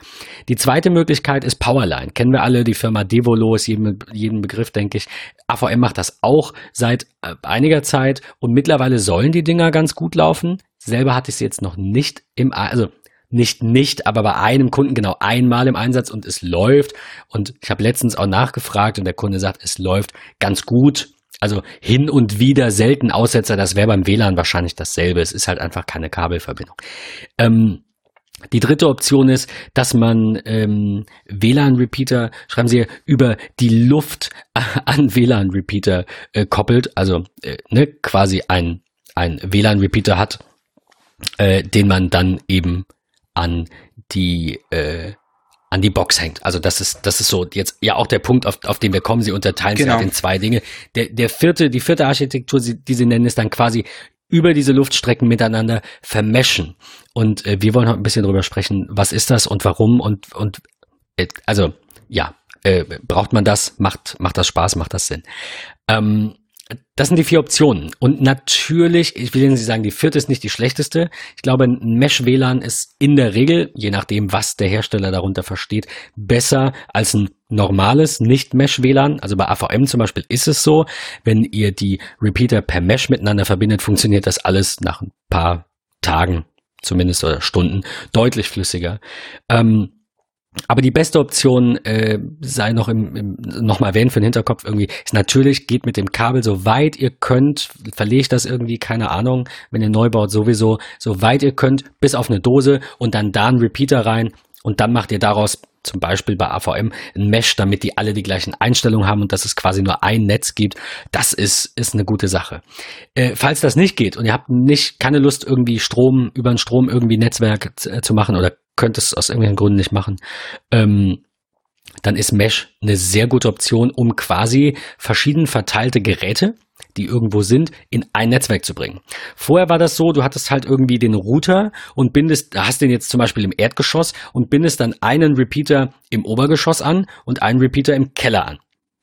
Die zweite Möglichkeit ist Powerline. Kennen wir alle, die Firma Devolo ist jedem, jedem Begriff, denke ich. AVM macht das auch seit äh, einiger Zeit und mittlerweile sollen die Dinger ganz gut laufen. Selber hatte ich sie jetzt noch nicht im, also nicht nicht, aber bei einem Kunden genau einmal im Einsatz und es läuft. Und ich habe letztens auch nachgefragt und der Kunde sagt, es läuft ganz gut. Also hin und wieder selten Aussetzer, das wäre beim WLAN wahrscheinlich dasselbe. Es ist halt einfach keine Kabelverbindung. Ähm, die dritte Option ist, dass man ähm, WLAN-Repeater, schreiben Sie, über die Luft [LAUGHS] an WLAN-Repeater äh, koppelt. Also äh, ne, quasi ein, ein WLAN-Repeater hat, äh, den man dann eben an die äh, an die Box hängt. Also das ist das ist so jetzt ja auch der Punkt, auf, auf den wir kommen. Sie unterteilen genau. sich halt in zwei Dinge. Der der vierte die vierte Architektur, die sie nennen, ist dann quasi über diese Luftstrecken miteinander vermeschen. Und äh, wir wollen heute ein bisschen drüber sprechen, was ist das und warum und und äh, also ja, äh, braucht man das? Macht macht das Spaß? Macht das Sinn? Ähm, das sind die vier Optionen. Und natürlich, ich will Ihnen sagen, die vierte ist nicht die schlechteste. Ich glaube, ein Mesh-WLAN ist in der Regel, je nachdem, was der Hersteller darunter versteht, besser als ein normales Nicht-Mesh-WLAN. Also bei AVM zum Beispiel ist es so, wenn ihr die Repeater per Mesh miteinander verbindet, funktioniert das alles nach ein paar Tagen zumindest oder Stunden, deutlich flüssiger. Ähm, aber die beste Option, äh, sei noch im, im noch mal erwähnt für den Hinterkopf irgendwie, ist natürlich, geht mit dem Kabel so weit ihr könnt, verlegt das irgendwie, keine Ahnung, wenn ihr neu baut, sowieso, so weit ihr könnt, bis auf eine Dose und dann da einen Repeater rein und dann macht ihr daraus zum Beispiel bei AVM ein Mesh, damit die alle die gleichen Einstellungen haben und dass es quasi nur ein Netz gibt. Das ist, ist eine gute Sache. Äh, falls das nicht geht und ihr habt nicht, keine Lust irgendwie Strom, über einen Strom irgendwie Netzwerk äh, zu machen oder könnt es aus irgendwelchen Gründen nicht machen, ähm, dann ist Mesh eine sehr gute Option, um quasi verschieden verteilte Geräte, die irgendwo sind, in ein Netzwerk zu bringen. Vorher war das so, du hattest halt irgendwie den Router und bindest, hast den jetzt zum Beispiel im Erdgeschoss und bindest dann einen Repeater im Obergeschoss an und einen Repeater im Keller an.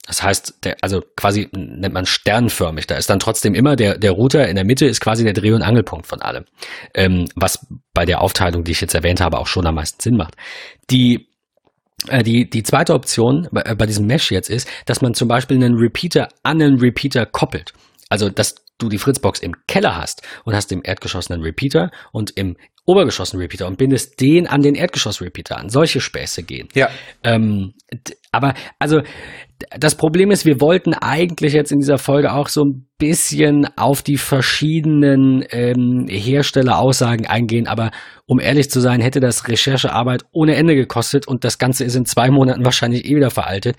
Das heißt, der, also quasi nennt man sternförmig. Da ist dann trotzdem immer der, der Router in der Mitte ist quasi der Dreh- und Angelpunkt von allem. Ähm, was bei der Aufteilung, die ich jetzt erwähnt habe, auch schon am meisten Sinn macht. Die äh, die, die zweite Option bei, äh, bei diesem Mesh jetzt ist, dass man zum Beispiel einen Repeater an einen Repeater koppelt. Also, dass du die Fritzbox im Keller hast und hast im Erdgeschoss einen Repeater und im Obergeschoss einen Repeater und bindest den an den Erdgeschoss-Repeater an. Solche Späße gehen. Ja. Ähm, aber also das Problem ist, wir wollten eigentlich jetzt in dieser Folge auch so ein bisschen auf die verschiedenen ähm, Herstelleraussagen eingehen, aber um ehrlich zu sein, hätte das Recherchearbeit ohne Ende gekostet und das Ganze ist in zwei Monaten wahrscheinlich eh wieder veraltet.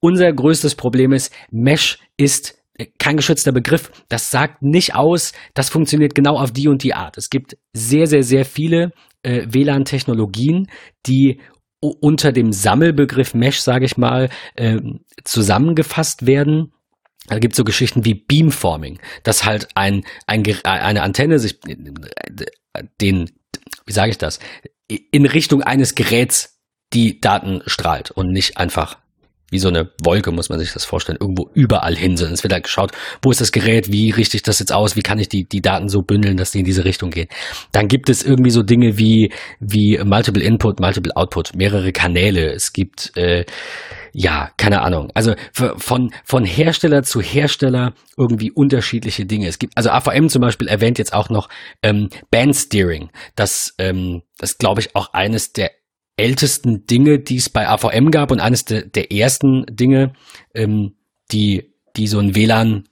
Unser größtes Problem ist, Mesh ist kein geschützter Begriff. Das sagt nicht aus, das funktioniert genau auf die und die Art. Es gibt sehr, sehr, sehr viele äh, WLAN-Technologien, die unter dem Sammelbegriff Mesh, sage ich mal, äh, zusammengefasst werden. Da gibt es so Geschichten wie Beamforming, dass halt ein, ein eine Antenne sich den, wie sage ich das, in Richtung eines Geräts die Daten strahlt und nicht einfach wie so eine Wolke, muss man sich das vorstellen, irgendwo überall hin, sondern es wird halt geschaut, wo ist das Gerät, wie richte ich das jetzt aus, wie kann ich die, die Daten so bündeln, dass die in diese Richtung gehen. Dann gibt es irgendwie so Dinge wie, wie Multiple Input, Multiple Output, mehrere Kanäle. Es gibt, äh, ja, keine Ahnung. Also von, von Hersteller zu Hersteller irgendwie unterschiedliche Dinge. Es gibt, also AVM zum Beispiel erwähnt jetzt auch noch ähm, Band Steering. Das, ähm, das glaube ich auch eines der ältesten Dinge, die es bei AVM gab und eines de, der ersten Dinge, ähm, die, die so ein WLAN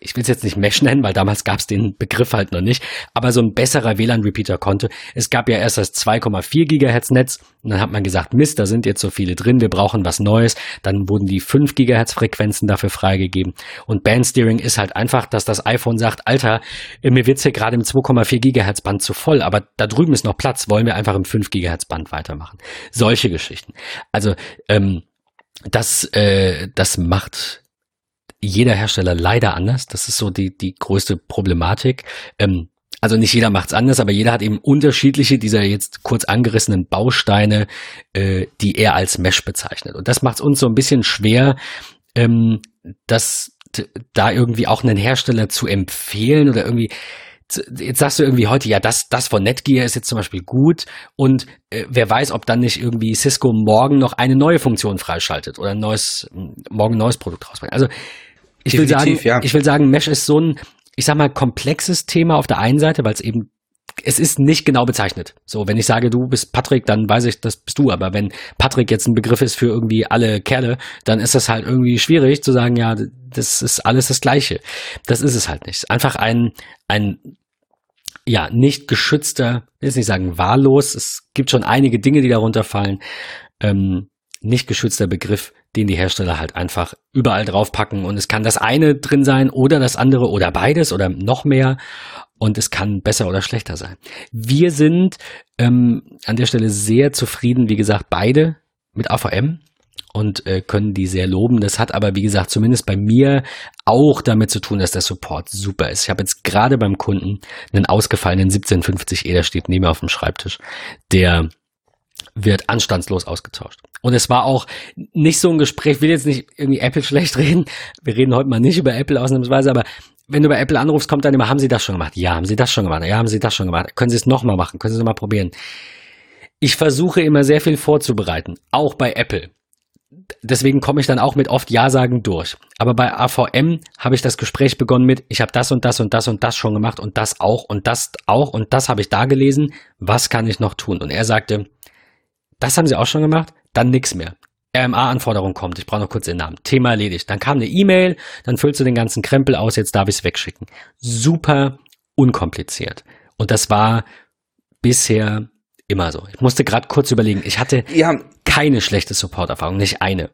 ich will es jetzt nicht Mesh nennen, weil damals gab es den Begriff halt noch nicht, aber so ein besserer WLAN-Repeater konnte. Es gab ja erst das 2,4 Gigahertz Netz und dann hat man gesagt, Mist, da sind jetzt so viele drin, wir brauchen was Neues. Dann wurden die 5 Gigahertz Frequenzen dafür freigegeben. Und Bandsteering ist halt einfach, dass das iPhone sagt, Alter, mir wird's hier gerade im 2,4 Gigahertz Band zu voll, aber da drüben ist noch Platz, wollen wir einfach im 5 Gigahertz Band weitermachen. Solche Geschichten. Also, ähm, das, äh, das macht jeder Hersteller leider anders. Das ist so die, die größte Problematik. Ähm, also nicht jeder macht's anders, aber jeder hat eben unterschiedliche dieser jetzt kurz angerissenen Bausteine, äh, die er als Mesh bezeichnet. Und das macht uns so ein bisschen schwer, ähm, das da irgendwie auch einen Hersteller zu empfehlen oder irgendwie jetzt sagst du irgendwie heute, ja, das, das von Netgear ist jetzt zum Beispiel gut und äh, wer weiß, ob dann nicht irgendwie Cisco morgen noch eine neue Funktion freischaltet oder ein neues, morgen ein neues Produkt rausbringt. Also ich will sagen, ja. ich will sagen, Mesh ist so ein, ich sag mal, komplexes Thema auf der einen Seite, weil es eben es ist nicht genau bezeichnet. So, wenn ich sage, du bist Patrick, dann weiß ich, das bist du. Aber wenn Patrick jetzt ein Begriff ist für irgendwie alle Kerle, dann ist das halt irgendwie schwierig zu sagen, ja, das ist alles das Gleiche. Das ist es halt nicht. Einfach ein, ein, ja, nicht geschützter, ich will jetzt nicht sagen wahllos. Es gibt schon einige Dinge, die darunter fallen. Ähm, nicht geschützter Begriff, den die Hersteller halt einfach überall draufpacken. Und es kann das eine drin sein oder das andere oder beides oder noch mehr. Und es kann besser oder schlechter sein. Wir sind ähm, an der Stelle sehr zufrieden, wie gesagt, beide mit AVM und äh, können die sehr loben. Das hat aber, wie gesagt, zumindest bei mir auch damit zu tun, dass der Support super ist. Ich habe jetzt gerade beim Kunden einen ausgefallenen 1750E, der steht neben mir auf dem Schreibtisch, der wird anstandslos ausgetauscht. Und es war auch nicht so ein Gespräch, will jetzt nicht irgendwie Apple schlecht reden, wir reden heute mal nicht über Apple ausnahmsweise, aber wenn du bei Apple anrufst, kommt dann immer, haben Sie das schon gemacht? Ja, haben Sie das schon gemacht? Ja, haben Sie das schon gemacht? Können Sie es nochmal machen? Können Sie es nochmal probieren? Ich versuche immer sehr viel vorzubereiten, auch bei Apple. deswegen komme ich dann auch mit oft Ja-Sagen durch. Aber bei AVM habe ich das Gespräch begonnen mit, ich habe das und das und das und das schon gemacht und das auch und das auch und das habe ich da gelesen. Was kann ich noch tun? Und er sagte, das haben Sie auch schon gemacht? Dann nix mehr. RMA-Anforderung kommt, ich brauche noch kurz den Namen. Thema erledigt. Dann kam eine E-Mail, dann füllst du den ganzen Krempel aus, jetzt darf ich es wegschicken. Super unkompliziert. Und das war bisher immer so. Ich musste gerade kurz überlegen. Ich hatte ja. keine schlechte Support-Erfahrung, nicht eine.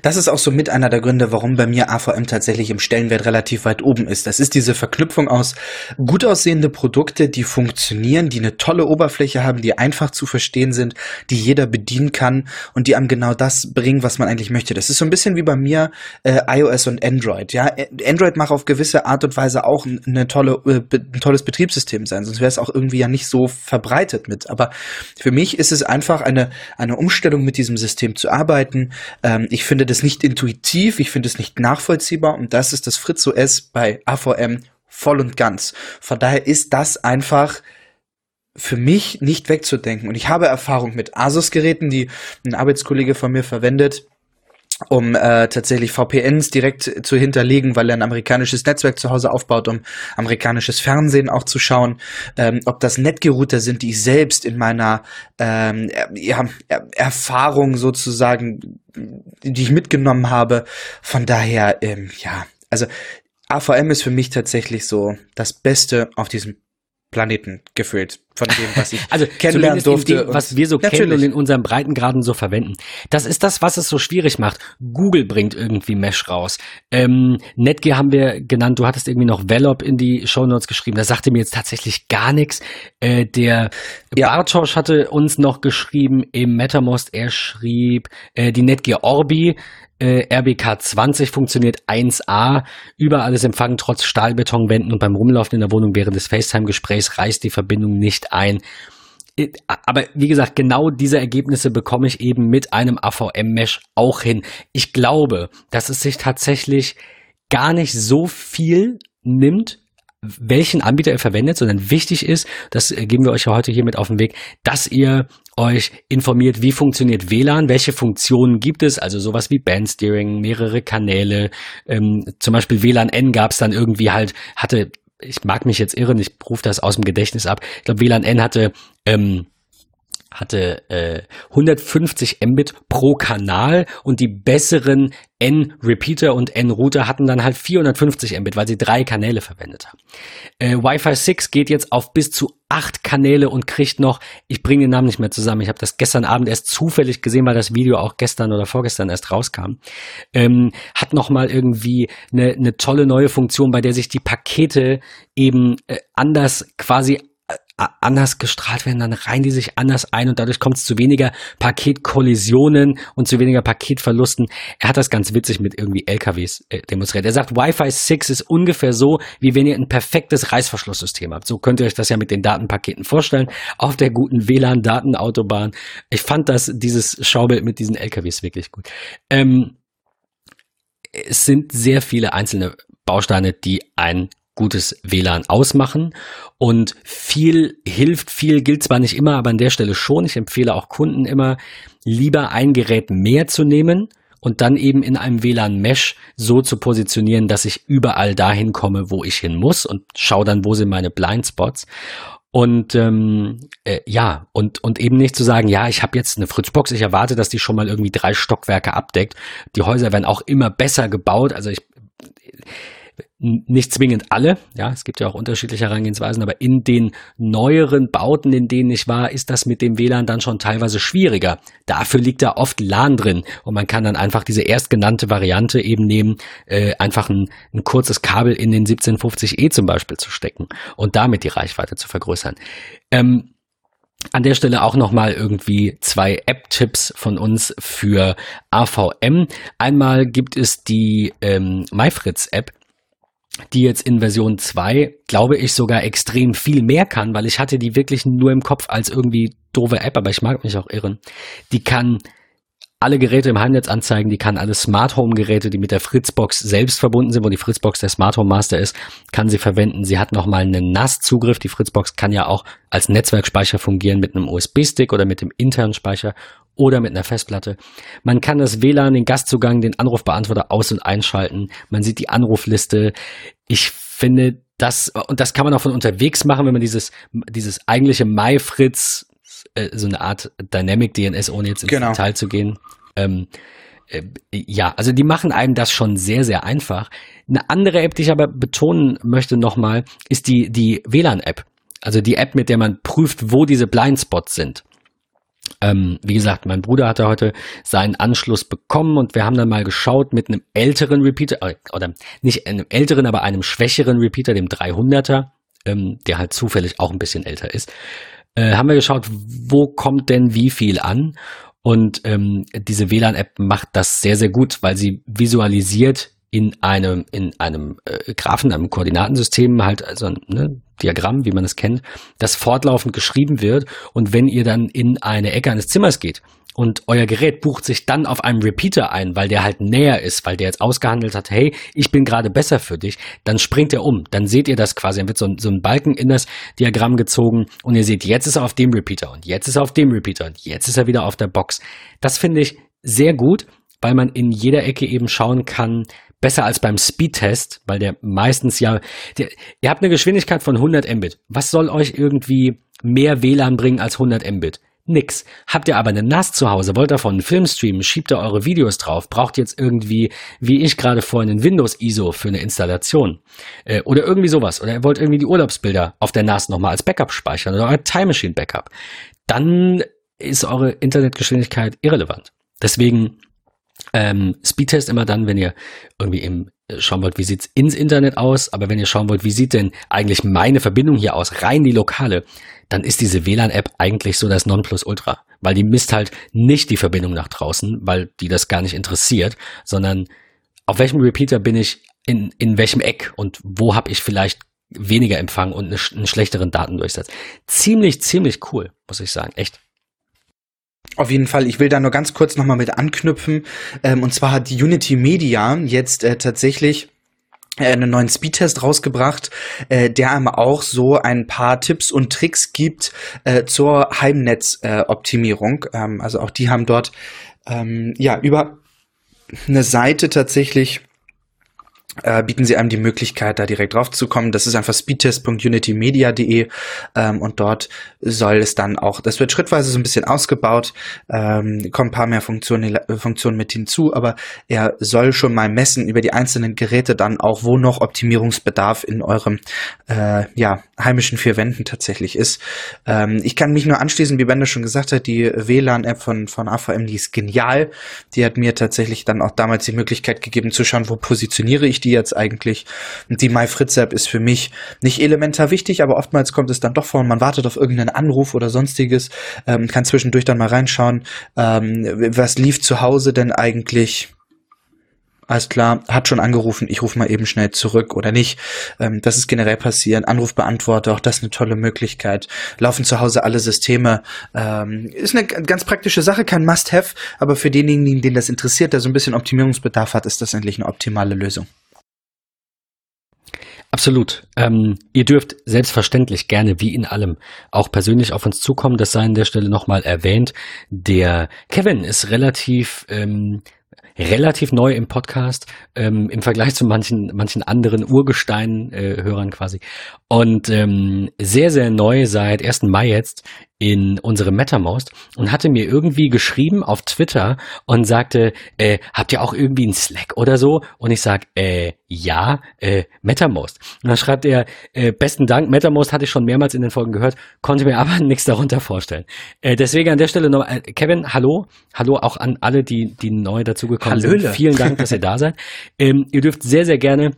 Das ist auch so mit einer der Gründe, warum bei mir AVM tatsächlich im Stellenwert relativ weit oben ist. Das ist diese Verknüpfung aus gut aussehende Produkte, die funktionieren, die eine tolle Oberfläche haben, die einfach zu verstehen sind, die jeder bedienen kann und die einem genau das bringen, was man eigentlich möchte. Das ist so ein bisschen wie bei mir äh, iOS und Android. Ja, Android macht auf gewisse Art und Weise auch eine tolle, äh, ein tolles Betriebssystem sein, sonst wäre es auch irgendwie ja nicht so verbreitet mit. Aber für mich ist es einfach eine eine Umstellung mit diesem System zu arbeiten. Ähm, ich finde das nicht intuitiv, ich finde es nicht nachvollziehbar und das ist das Fritz OS bei AVM voll und ganz. Von daher ist das einfach für mich nicht wegzudenken. Und ich habe Erfahrung mit Asus-Geräten, die ein Arbeitskollege von mir verwendet um äh, tatsächlich VPNs direkt zu hinterlegen, weil er ein amerikanisches Netzwerk zu Hause aufbaut, um amerikanisches Fernsehen auch zu schauen, ähm, ob das Netgerouter sind, die ich selbst in meiner ähm, ja, Erfahrung sozusagen, die ich mitgenommen habe. Von daher, ähm, ja, also AVM ist für mich tatsächlich so das Beste auf diesem Planeten gefühlt von dem, was ich [LAUGHS] also kennenlernen durfte. Dem, was wir so natürlich. kennen und in unserem Breitengraden so verwenden. Das ist das, was es so schwierig macht. Google bringt irgendwie Mesh raus. Ähm, Netgear haben wir genannt. Du hattest irgendwie noch Velop in die Show Notes geschrieben. Da sagte mir jetzt tatsächlich gar nichts. Äh, der ja. Bartosch hatte uns noch geschrieben im MetaMost. Er schrieb äh, die Netgear Orbi. Äh, RBK 20 funktioniert 1A. Überall ist Empfang trotz Stahlbetonwänden und beim Rumlaufen in der Wohnung während des FaceTime-Gesprächs reißt die Verbindung nicht ein. Äh, aber wie gesagt, genau diese Ergebnisse bekomme ich eben mit einem AVM-Mesh auch hin. Ich glaube, dass es sich tatsächlich gar nicht so viel nimmt welchen Anbieter ihr verwendet, sondern wichtig ist, das geben wir euch ja heute hier mit auf den Weg, dass ihr euch informiert, wie funktioniert WLAN, welche Funktionen gibt es, also sowas wie Bandsteering, mehrere Kanäle, ähm, zum Beispiel WLAN N gab es dann irgendwie halt, hatte, ich mag mich jetzt irren, ich rufe das aus dem Gedächtnis ab, ich glaube WLAN N hatte ähm, hatte äh, 150 Mbit pro Kanal und die besseren N-Repeater und N-Router hatten dann halt 450 Mbit, weil sie drei Kanäle verwendet haben. Äh, Wi-Fi 6 geht jetzt auf bis zu acht Kanäle und kriegt noch, ich bringe den Namen nicht mehr zusammen, ich habe das gestern Abend erst zufällig gesehen, weil das Video auch gestern oder vorgestern erst rauskam, ähm, hat nochmal irgendwie eine, eine tolle neue Funktion, bei der sich die Pakete eben äh, anders quasi anders gestrahlt werden, dann reihen die sich anders ein und dadurch kommt es zu weniger Paketkollisionen und zu weniger Paketverlusten. Er hat das ganz witzig mit irgendwie LKWs äh, demonstriert. Er sagt, Wi-Fi 6 ist ungefähr so, wie wenn ihr ein perfektes Reißverschlusssystem habt. So könnt ihr euch das ja mit den Datenpaketen vorstellen, auf der guten WLAN-Datenautobahn. Ich fand das, dieses Schaubild mit diesen LKWs wirklich gut. Ähm, es sind sehr viele einzelne Bausteine, die ein gutes WLAN ausmachen. Und viel hilft, viel gilt zwar nicht immer, aber an der Stelle schon. Ich empfehle auch Kunden immer, lieber ein Gerät mehr zu nehmen und dann eben in einem WLAN-Mesh so zu positionieren, dass ich überall dahin komme, wo ich hin muss und schaue dann, wo sind meine Blindspots. Und ähm, äh, ja, und, und eben nicht zu sagen, ja, ich habe jetzt eine Fritzbox, ich erwarte, dass die schon mal irgendwie drei Stockwerke abdeckt. Die Häuser werden auch immer besser gebaut. Also ich nicht zwingend alle, ja, es gibt ja auch unterschiedliche Herangehensweisen, aber in den neueren Bauten, in denen ich war, ist das mit dem WLAN dann schon teilweise schwieriger. Dafür liegt da oft LAN drin und man kann dann einfach diese erstgenannte Variante eben nehmen, äh, einfach ein, ein kurzes Kabel in den 1750e zum Beispiel zu stecken und damit die Reichweite zu vergrößern. Ähm, an der Stelle auch nochmal irgendwie zwei App-Tipps von uns für AVM. Einmal gibt es die ähm, MyFritz-App, die jetzt in Version 2, glaube ich, sogar extrem viel mehr kann, weil ich hatte die wirklich nur im Kopf als irgendwie doofe App, aber ich mag mich auch irren. Die kann alle Geräte im Heimnetz anzeigen, die kann alle Smart Home Geräte, die mit der Fritzbox selbst verbunden sind, wo die Fritzbox der Smart Home Master ist, kann sie verwenden. Sie hat nochmal einen NAS-Zugriff. Die Fritzbox kann ja auch als Netzwerkspeicher fungieren mit einem USB-Stick oder mit dem internen Speicher oder mit einer Festplatte. Man kann das WLAN, den Gastzugang, den Anrufbeantworter aus- und einschalten. Man sieht die Anrufliste. Ich finde das, und das kann man auch von unterwegs machen, wenn man dieses, dieses eigentliche MyFritz, äh, so eine Art Dynamic DNS, ohne jetzt ins genau. Detail zu gehen. Ähm, äh, ja, also die machen einem das schon sehr, sehr einfach. Eine andere App, die ich aber betonen möchte nochmal, ist die, die WLAN-App. Also die App, mit der man prüft, wo diese Blindspots sind. Ähm, wie gesagt, mein Bruder hatte heute seinen Anschluss bekommen und wir haben dann mal geschaut mit einem älteren Repeater, äh, oder nicht einem älteren, aber einem schwächeren Repeater, dem 300er, ähm, der halt zufällig auch ein bisschen älter ist, äh, haben wir geschaut, wo kommt denn wie viel an? Und ähm, diese WLAN-App macht das sehr, sehr gut, weil sie visualisiert in einem, in einem äh, Graphen, einem Koordinatensystem, halt also ne, Diagramm, wie man es kennt, das fortlaufend geschrieben wird. Und wenn ihr dann in eine Ecke eines Zimmers geht und euer Gerät bucht sich dann auf einem Repeater ein, weil der halt näher ist, weil der jetzt ausgehandelt hat, hey, ich bin gerade besser für dich, dann springt er um. Dann seht ihr das quasi, dann wird so ein, so ein Balken in das Diagramm gezogen und ihr seht, jetzt ist er auf dem Repeater und jetzt ist er auf dem Repeater und jetzt ist er wieder auf der Box. Das finde ich sehr gut, weil man in jeder Ecke eben schauen kann, besser als beim Speedtest, weil der meistens ja, der, ihr habt eine Geschwindigkeit von 100 Mbit. Was soll euch irgendwie mehr WLAN bringen als 100 Mbit? Nix. Habt ihr aber eine NAS zu Hause, wollt davon einen Film streamen, schiebt ihr eure Videos drauf, braucht jetzt irgendwie, wie ich gerade vorhin, einen Windows-ISO für eine Installation. Äh, oder irgendwie sowas. Oder ihr wollt irgendwie die Urlaubsbilder auf der NAS nochmal als Backup speichern oder euer Time Machine Backup. Dann ist eure Internetgeschwindigkeit irrelevant. Deswegen ähm, Speedtest immer dann, wenn ihr irgendwie im äh, schauen wollt, wie sieht's ins Internet aus, aber wenn ihr schauen wollt, wie sieht denn eigentlich meine Verbindung hier aus, rein die lokale, dann ist diese WLAN-App eigentlich so das Nonplusultra, weil die misst halt nicht die Verbindung nach draußen, weil die das gar nicht interessiert, sondern auf welchem Repeater bin ich in, in welchem Eck und wo habe ich vielleicht weniger Empfang und eine, einen schlechteren Datendurchsatz. Ziemlich, ziemlich cool, muss ich sagen, echt. Auf jeden Fall, ich will da nur ganz kurz nochmal mit anknüpfen. Ähm, und zwar hat Unity Media jetzt äh, tatsächlich äh, einen neuen Speedtest rausgebracht, äh, der einem auch so ein paar Tipps und Tricks gibt äh, zur Heimnetzoptimierung. Äh, ähm, also auch die haben dort ähm, ja über eine Seite tatsächlich äh, bieten sie einem die Möglichkeit, da direkt drauf zu kommen. Das ist einfach speedtest.unitymedia.de ähm, und dort soll es dann auch, das wird schrittweise so ein bisschen ausgebaut, ähm, kommen ein paar mehr Funktionen, Funktionen mit hinzu, aber er soll schon mal messen über die einzelnen Geräte dann auch, wo noch Optimierungsbedarf in eurem äh, ja, heimischen vier Wänden tatsächlich ist. Ähm, ich kann mich nur anschließen, wie Bender schon gesagt hat, die WLAN-App von, von AVM, die ist genial. Die hat mir tatsächlich dann auch damals die Möglichkeit gegeben zu schauen, wo positioniere ich die jetzt eigentlich. Die MyFritz-App ist für mich nicht elementar wichtig, aber oftmals kommt es dann doch vor man wartet auf irgendeinen Anruf oder sonstiges, ähm, kann zwischendurch dann mal reinschauen, ähm, was lief zu Hause denn eigentlich alles klar, hat schon angerufen, ich rufe mal eben schnell zurück oder nicht. Ähm, das ist generell passieren. Anrufbeantworter, auch das ist eine tolle Möglichkeit. Laufen zu Hause alle Systeme. Ähm, ist eine ganz praktische Sache, kein Must-Have, aber für denjenigen, den das interessiert, der so ein bisschen Optimierungsbedarf hat, ist das endlich eine optimale Lösung. Absolut. Ähm, ihr dürft selbstverständlich gerne, wie in allem, auch persönlich auf uns zukommen. Das sei an der Stelle nochmal erwähnt. Der Kevin ist relativ ähm, relativ neu im Podcast ähm, im Vergleich zu manchen manchen anderen Urgestein-Hörern äh, quasi und ähm, sehr sehr neu seit 1. Mai jetzt in unsere MetaMost und hatte mir irgendwie geschrieben auf Twitter und sagte, äh, habt ihr auch irgendwie einen Slack oder so? Und ich sag, äh, ja, äh, MetaMost. Und dann schreibt er, äh, besten Dank, MetaMost hatte ich schon mehrmals in den Folgen gehört, konnte mir aber [LAUGHS] nichts darunter vorstellen. Äh, deswegen an der Stelle noch, äh, Kevin, hallo, hallo auch an alle, die, die neu dazugekommen sind. Vielen Dank, dass ihr da seid. [LAUGHS] Ähm, ihr dürft sehr, sehr gerne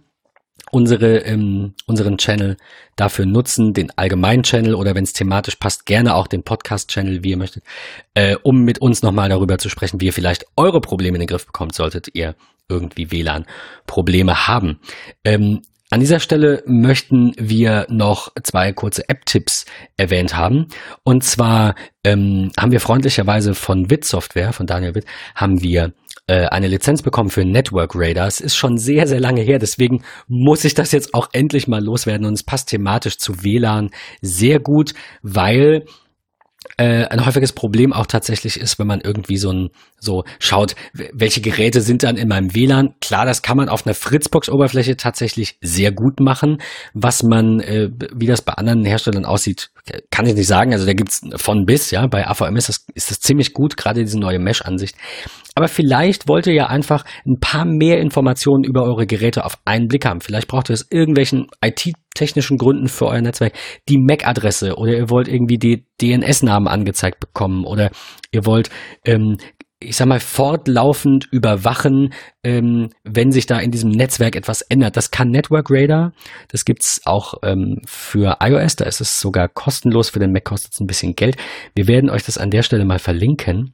unsere, ähm, unseren Channel dafür nutzen, den allgemeinen Channel oder wenn es thematisch passt, gerne auch den Podcast-Channel, wie ihr möchtet, äh, um mit uns nochmal darüber zu sprechen, wie ihr vielleicht eure Probleme in den Griff bekommt, solltet ihr irgendwie WLAN-Probleme haben. Ähm, an dieser Stelle möchten wir noch zwei kurze App-Tipps erwähnt haben. Und zwar ähm, haben wir freundlicherweise von Witt Software, von Daniel Witt, haben wir eine Lizenz bekommen für Network Radar. Es ist schon sehr, sehr lange her, deswegen muss ich das jetzt auch endlich mal loswerden und es passt thematisch zu WLAN sehr gut, weil äh, ein häufiges Problem auch tatsächlich ist, wenn man irgendwie so ein so schaut, welche Geräte sind dann in meinem WLAN. Klar, das kann man auf einer Fritzbox-Oberfläche tatsächlich sehr gut machen. Was man, äh, wie das bei anderen Herstellern aussieht, kann ich nicht sagen. Also da gibt's von bis, ja. Bei AVM ist das, ist das ziemlich gut, gerade diese neue Mesh-Ansicht. Aber vielleicht wollt ihr ja einfach ein paar mehr Informationen über eure Geräte auf einen Blick haben. Vielleicht braucht ihr aus irgendwelchen IT-technischen Gründen für euer Netzwerk die MAC-Adresse oder ihr wollt irgendwie die DNS-Namen angezeigt bekommen oder ihr wollt ähm, ich sag mal, fortlaufend überwachen, ähm, wenn sich da in diesem Netzwerk etwas ändert. Das kann Network Radar. Das gibt's auch ähm, für iOS. Da ist es sogar kostenlos. Für den Mac kostet es ein bisschen Geld. Wir werden euch das an der Stelle mal verlinken.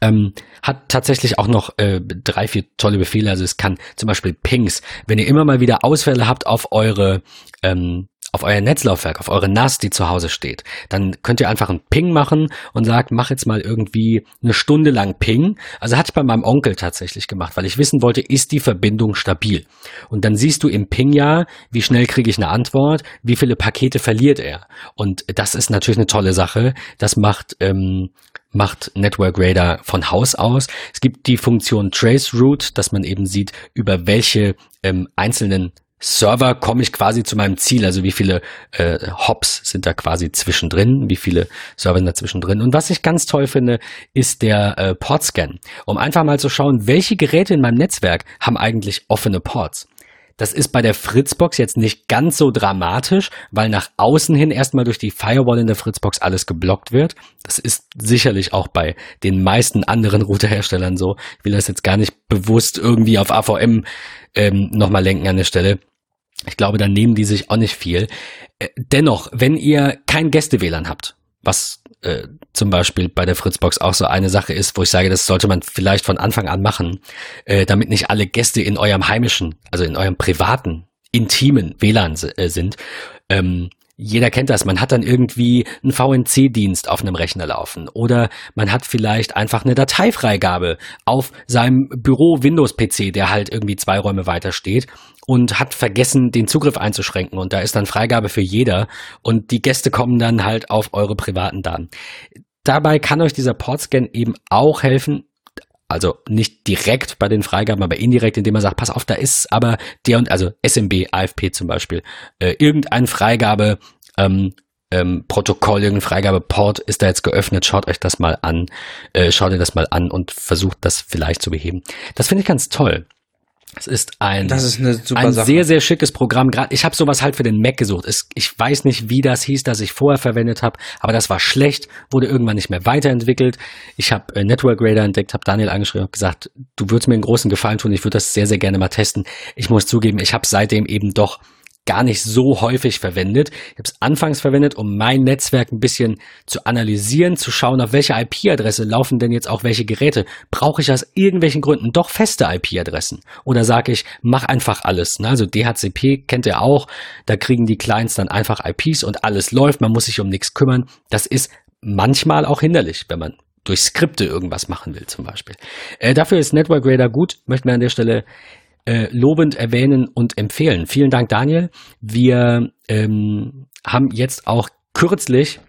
Ähm, hat tatsächlich auch noch äh, drei, vier tolle Befehle. Also es kann zum Beispiel Pings, wenn ihr immer mal wieder Ausfälle habt auf eure ähm, auf euer Netzlaufwerk, auf eure NAS, die zu Hause steht, dann könnt ihr einfach einen Ping machen und sagt, mach jetzt mal irgendwie eine Stunde lang Ping. Also hatte ich bei meinem Onkel tatsächlich gemacht, weil ich wissen wollte, ist die Verbindung stabil? Und dann siehst du im Ping ja, wie schnell kriege ich eine Antwort, wie viele Pakete verliert er. Und das ist natürlich eine tolle Sache. Das macht ähm, macht Network Radar von Haus aus. Es gibt die Funktion Trace Route, dass man eben sieht, über welche ähm, einzelnen Server komme ich quasi zu meinem Ziel, also wie viele äh, Hops sind da quasi zwischendrin, wie viele Server sind da zwischendrin. Und was ich ganz toll finde, ist der äh, Port-Scan, um einfach mal zu schauen, welche Geräte in meinem Netzwerk haben eigentlich offene Ports. Das ist bei der Fritzbox jetzt nicht ganz so dramatisch, weil nach außen hin erstmal durch die Firewall in der Fritzbox alles geblockt wird. Das ist sicherlich auch bei den meisten anderen Routerherstellern so. Ich will das jetzt gar nicht bewusst irgendwie auf AVM ähm, nochmal lenken an der Stelle. Ich glaube, da nehmen die sich auch nicht viel. Äh, dennoch, wenn ihr kein Gäste-WLAN habt, was äh, zum Beispiel bei der Fritzbox auch so eine Sache ist, wo ich sage, das sollte man vielleicht von Anfang an machen, äh, damit nicht alle Gäste in eurem heimischen, also in eurem privaten, intimen WLAN äh, sind. Ähm, jeder kennt das. Man hat dann irgendwie einen VNC-Dienst auf einem Rechner laufen oder man hat vielleicht einfach eine Dateifreigabe auf seinem Büro-Windows-PC, der halt irgendwie zwei Räume weiter steht und hat vergessen, den Zugriff einzuschränken und da ist dann Freigabe für jeder und die Gäste kommen dann halt auf eure privaten Daten. Dabei kann euch dieser Portscan eben auch helfen, also nicht direkt bei den Freigaben, aber indirekt, indem man sagt, pass auf, da ist aber der und, also SMB, AFP zum Beispiel, äh, irgendein Freigabe, ähm, ähm, Protokoll, irgendein Freigabeport ist da jetzt geöffnet, schaut euch das mal an, äh, schaut ihr das mal an und versucht das vielleicht zu beheben. Das finde ich ganz toll. Es ist ein, das ist eine ein sehr, sehr schickes Programm. Gerade ich habe sowas halt für den Mac gesucht. Es, ich weiß nicht, wie das hieß, das ich vorher verwendet habe, aber das war schlecht, wurde irgendwann nicht mehr weiterentwickelt. Ich habe äh, Network Radar entdeckt, habe Daniel angeschrieben, habe gesagt, du würdest mir einen großen Gefallen tun, ich würde das sehr, sehr gerne mal testen. Ich muss zugeben, ich habe seitdem eben doch gar nicht so häufig verwendet. Ich habe es anfangs verwendet, um mein Netzwerk ein bisschen zu analysieren, zu schauen, auf welche IP-Adresse laufen denn jetzt auch welche Geräte. Brauche ich aus irgendwelchen Gründen doch feste IP-Adressen? Oder sage ich, mach einfach alles. Ne? Also DHCP kennt ihr auch. Da kriegen die Clients dann einfach IPs und alles läuft. Man muss sich um nichts kümmern. Das ist manchmal auch hinderlich, wenn man durch Skripte irgendwas machen will zum Beispiel. Äh, dafür ist Network Radar gut. Möchten wir an der Stelle äh, lobend erwähnen und empfehlen. Vielen Dank, Daniel. Wir ähm, haben jetzt auch kürzlich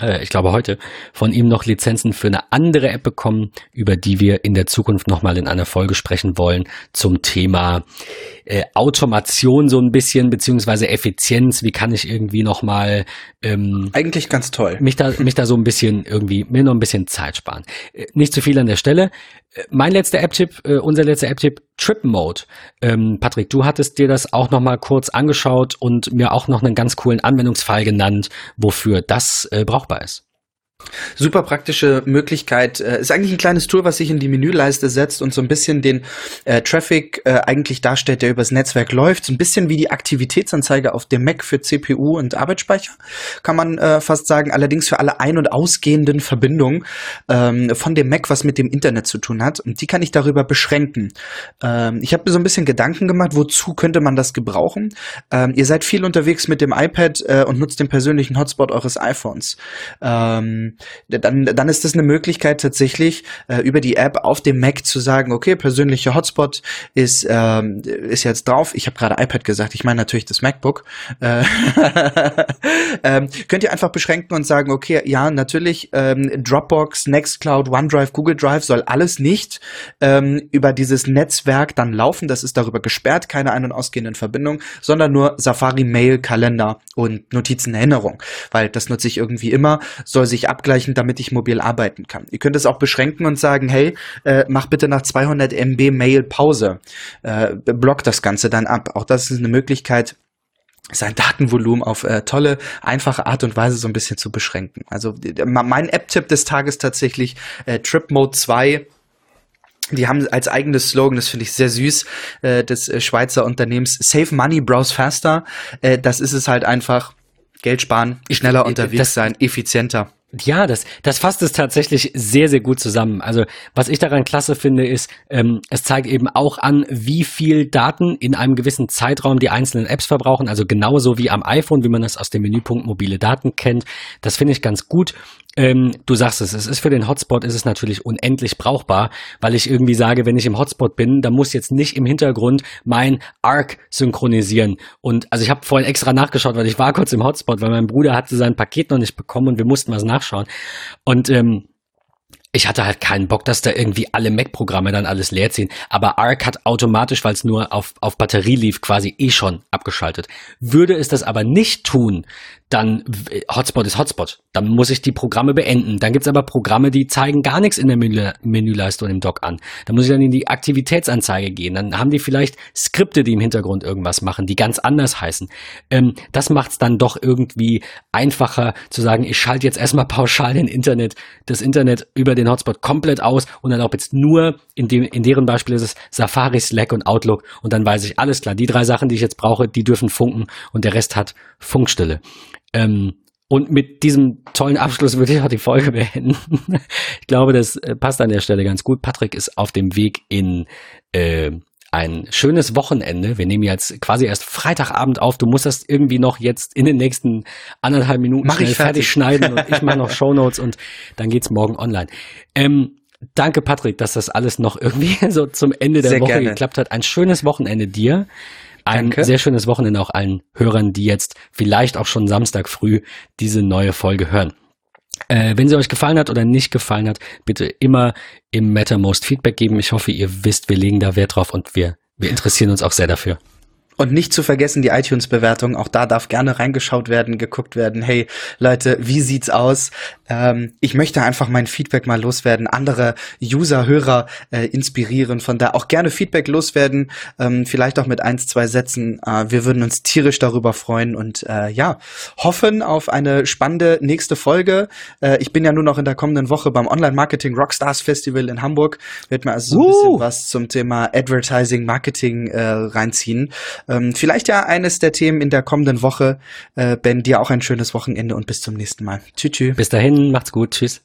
äh, ich glaube heute, von ihm noch Lizenzen für eine andere App bekommen, über die wir in der Zukunft nochmal in einer Folge sprechen wollen zum Thema äh, Automation so ein bisschen, beziehungsweise Effizienz. Wie kann ich irgendwie nochmal ähm, eigentlich ganz toll. Mich da, mich da so ein bisschen irgendwie, mir noch ein bisschen Zeit sparen. Äh, nicht zu viel an der Stelle. Äh, mein letzter App-Tipp, äh, unser letzter App-Tipp, Trip Mode. Ähm, Patrick, du hattest dir das auch nochmal kurz angeschaut und mir auch noch einen ganz coolen Anwendungsfall genannt, wofür das äh, brauchbar ist. Super praktische Möglichkeit. Äh, ist eigentlich ein kleines Tool, was sich in die Menüleiste setzt und so ein bisschen den äh, Traffic äh, eigentlich darstellt, der übers Netzwerk läuft. So ein bisschen wie die Aktivitätsanzeige auf dem Mac für CPU und Arbeitsspeicher, kann man äh, fast sagen. Allerdings für alle ein- und ausgehenden Verbindungen ähm, von dem Mac, was mit dem Internet zu tun hat. Und die kann ich darüber beschränken. Ähm, ich habe mir so ein bisschen Gedanken gemacht, wozu könnte man das gebrauchen. Ähm, ihr seid viel unterwegs mit dem iPad äh, und nutzt den persönlichen Hotspot eures iPhones. Ähm, ähm, dann, dann ist das eine Möglichkeit tatsächlich äh, über die App auf dem Mac zu sagen, okay, persönlicher Hotspot ist, ähm, ist jetzt drauf. Ich habe gerade iPad gesagt, ich meine natürlich das MacBook. Äh, [LAUGHS] ähm, könnt ihr einfach beschränken und sagen, okay, ja, natürlich ähm, Dropbox, Nextcloud, OneDrive, Google Drive soll alles nicht ähm, über dieses Netzwerk dann laufen. Das ist darüber gesperrt, keine ein- und ausgehenden Verbindungen, sondern nur Safari, Mail, Kalender und Notizenerinnerung, weil das nutze ich irgendwie immer, soll sich abgleichen, damit ich mobil arbeiten kann. Ihr könnt es auch beschränken und sagen, hey, äh, mach bitte nach 200 MB Mail Pause, äh, block das Ganze dann ab. Auch das ist eine Möglichkeit, sein Datenvolumen auf äh, tolle, einfache Art und Weise so ein bisschen zu beschränken. Also mein App-Tipp des Tages tatsächlich äh, Trip Mode 2 die haben als eigenes Slogan, das finde ich sehr süß, äh, des äh, Schweizer Unternehmens Save Money, Browse Faster. Äh, das ist es halt einfach. Geld sparen, schneller unterwegs das, sein, effizienter. Ja, das, das fasst es tatsächlich sehr, sehr gut zusammen. Also was ich daran klasse finde, ist, ähm, es zeigt eben auch an, wie viel Daten in einem gewissen Zeitraum die einzelnen Apps verbrauchen. Also genauso wie am iPhone, wie man das aus dem Menüpunkt mobile Daten kennt. Das finde ich ganz gut. Ähm, du sagst es, es ist für den Hotspot ist es natürlich unendlich brauchbar, weil ich irgendwie sage, wenn ich im Hotspot bin, dann muss jetzt nicht im Hintergrund mein Arc synchronisieren. Und also ich habe vorhin extra nachgeschaut, weil ich war kurz im Hotspot, weil mein Bruder hatte sein Paket noch nicht bekommen und wir mussten was nachschauen. Und ähm, ich hatte halt keinen Bock, dass da irgendwie alle Mac-Programme dann alles leer ziehen. Aber Arc hat automatisch, weil es nur auf, auf Batterie lief, quasi eh schon abgeschaltet. Würde es das aber nicht tun, dann Hotspot ist Hotspot. Dann muss ich die Programme beenden. Dann gibt's aber Programme, die zeigen gar nichts in der Menü Menüleiste und im Dock an. Dann muss ich dann in die Aktivitätsanzeige gehen. Dann haben die vielleicht Skripte, die im Hintergrund irgendwas machen, die ganz anders heißen. Ähm, das macht's dann doch irgendwie einfacher zu sagen, ich schalte jetzt erstmal pauschal den Internet, das Internet über den Hotspot komplett aus und dann auch jetzt nur, in, dem, in deren Beispiel ist es Safari, Slack und Outlook und dann weiß ich, alles klar, die drei Sachen, die ich jetzt brauche, die dürfen funken und der Rest hat Funkstille. Ähm, und mit diesem tollen Abschluss würde ich auch die Folge [LAUGHS] beenden. ich glaube, das äh, passt an der Stelle ganz gut. Patrick ist auf dem Weg in äh, ein schönes Wochenende. Wir nehmen jetzt quasi erst Freitagabend auf. Du musst das irgendwie noch jetzt in den nächsten anderthalb Minuten schnell fertig. fertig schneiden und ich mache noch [LAUGHS] Shownotes und dann geht's morgen online. Ähm, danke, Patrick, dass das alles noch irgendwie [LAUGHS] so zum Ende der Sehr Woche gerne. geklappt hat. Ein schönes Wochenende dir. Ein Danke. sehr schönes Wochenende auch allen Hörern, die jetzt vielleicht auch schon Samstag früh diese neue Folge hören. Äh, wenn sie euch gefallen hat oder nicht gefallen hat, bitte immer im Mattermost Feedback geben. Ich hoffe, ihr wisst, wir legen da Wert drauf und wir, wir interessieren uns auch sehr dafür. Und nicht zu vergessen die iTunes-Bewertung. Auch da darf gerne reingeschaut werden, geguckt werden. Hey Leute, wie sieht's aus? Ähm, ich möchte einfach mein Feedback mal loswerden, andere User, Hörer äh, inspirieren. Von da auch gerne Feedback loswerden. Ähm, vielleicht auch mit eins, zwei Sätzen. Äh, wir würden uns tierisch darüber freuen und äh, ja, hoffen auf eine spannende nächste Folge. Äh, ich bin ja nur noch in der kommenden Woche beim Online-Marketing Rockstars Festival in Hamburg. Wird mir also so ein Uh. bisschen was zum Thema Advertising, Marketing äh, reinziehen. Ähm, vielleicht ja eines der Themen in der kommenden Woche. Äh, ben, dir auch ein schönes Wochenende und bis zum nächsten Mal. Tschüss. tschüss. Bis dahin, macht's gut. Tschüss.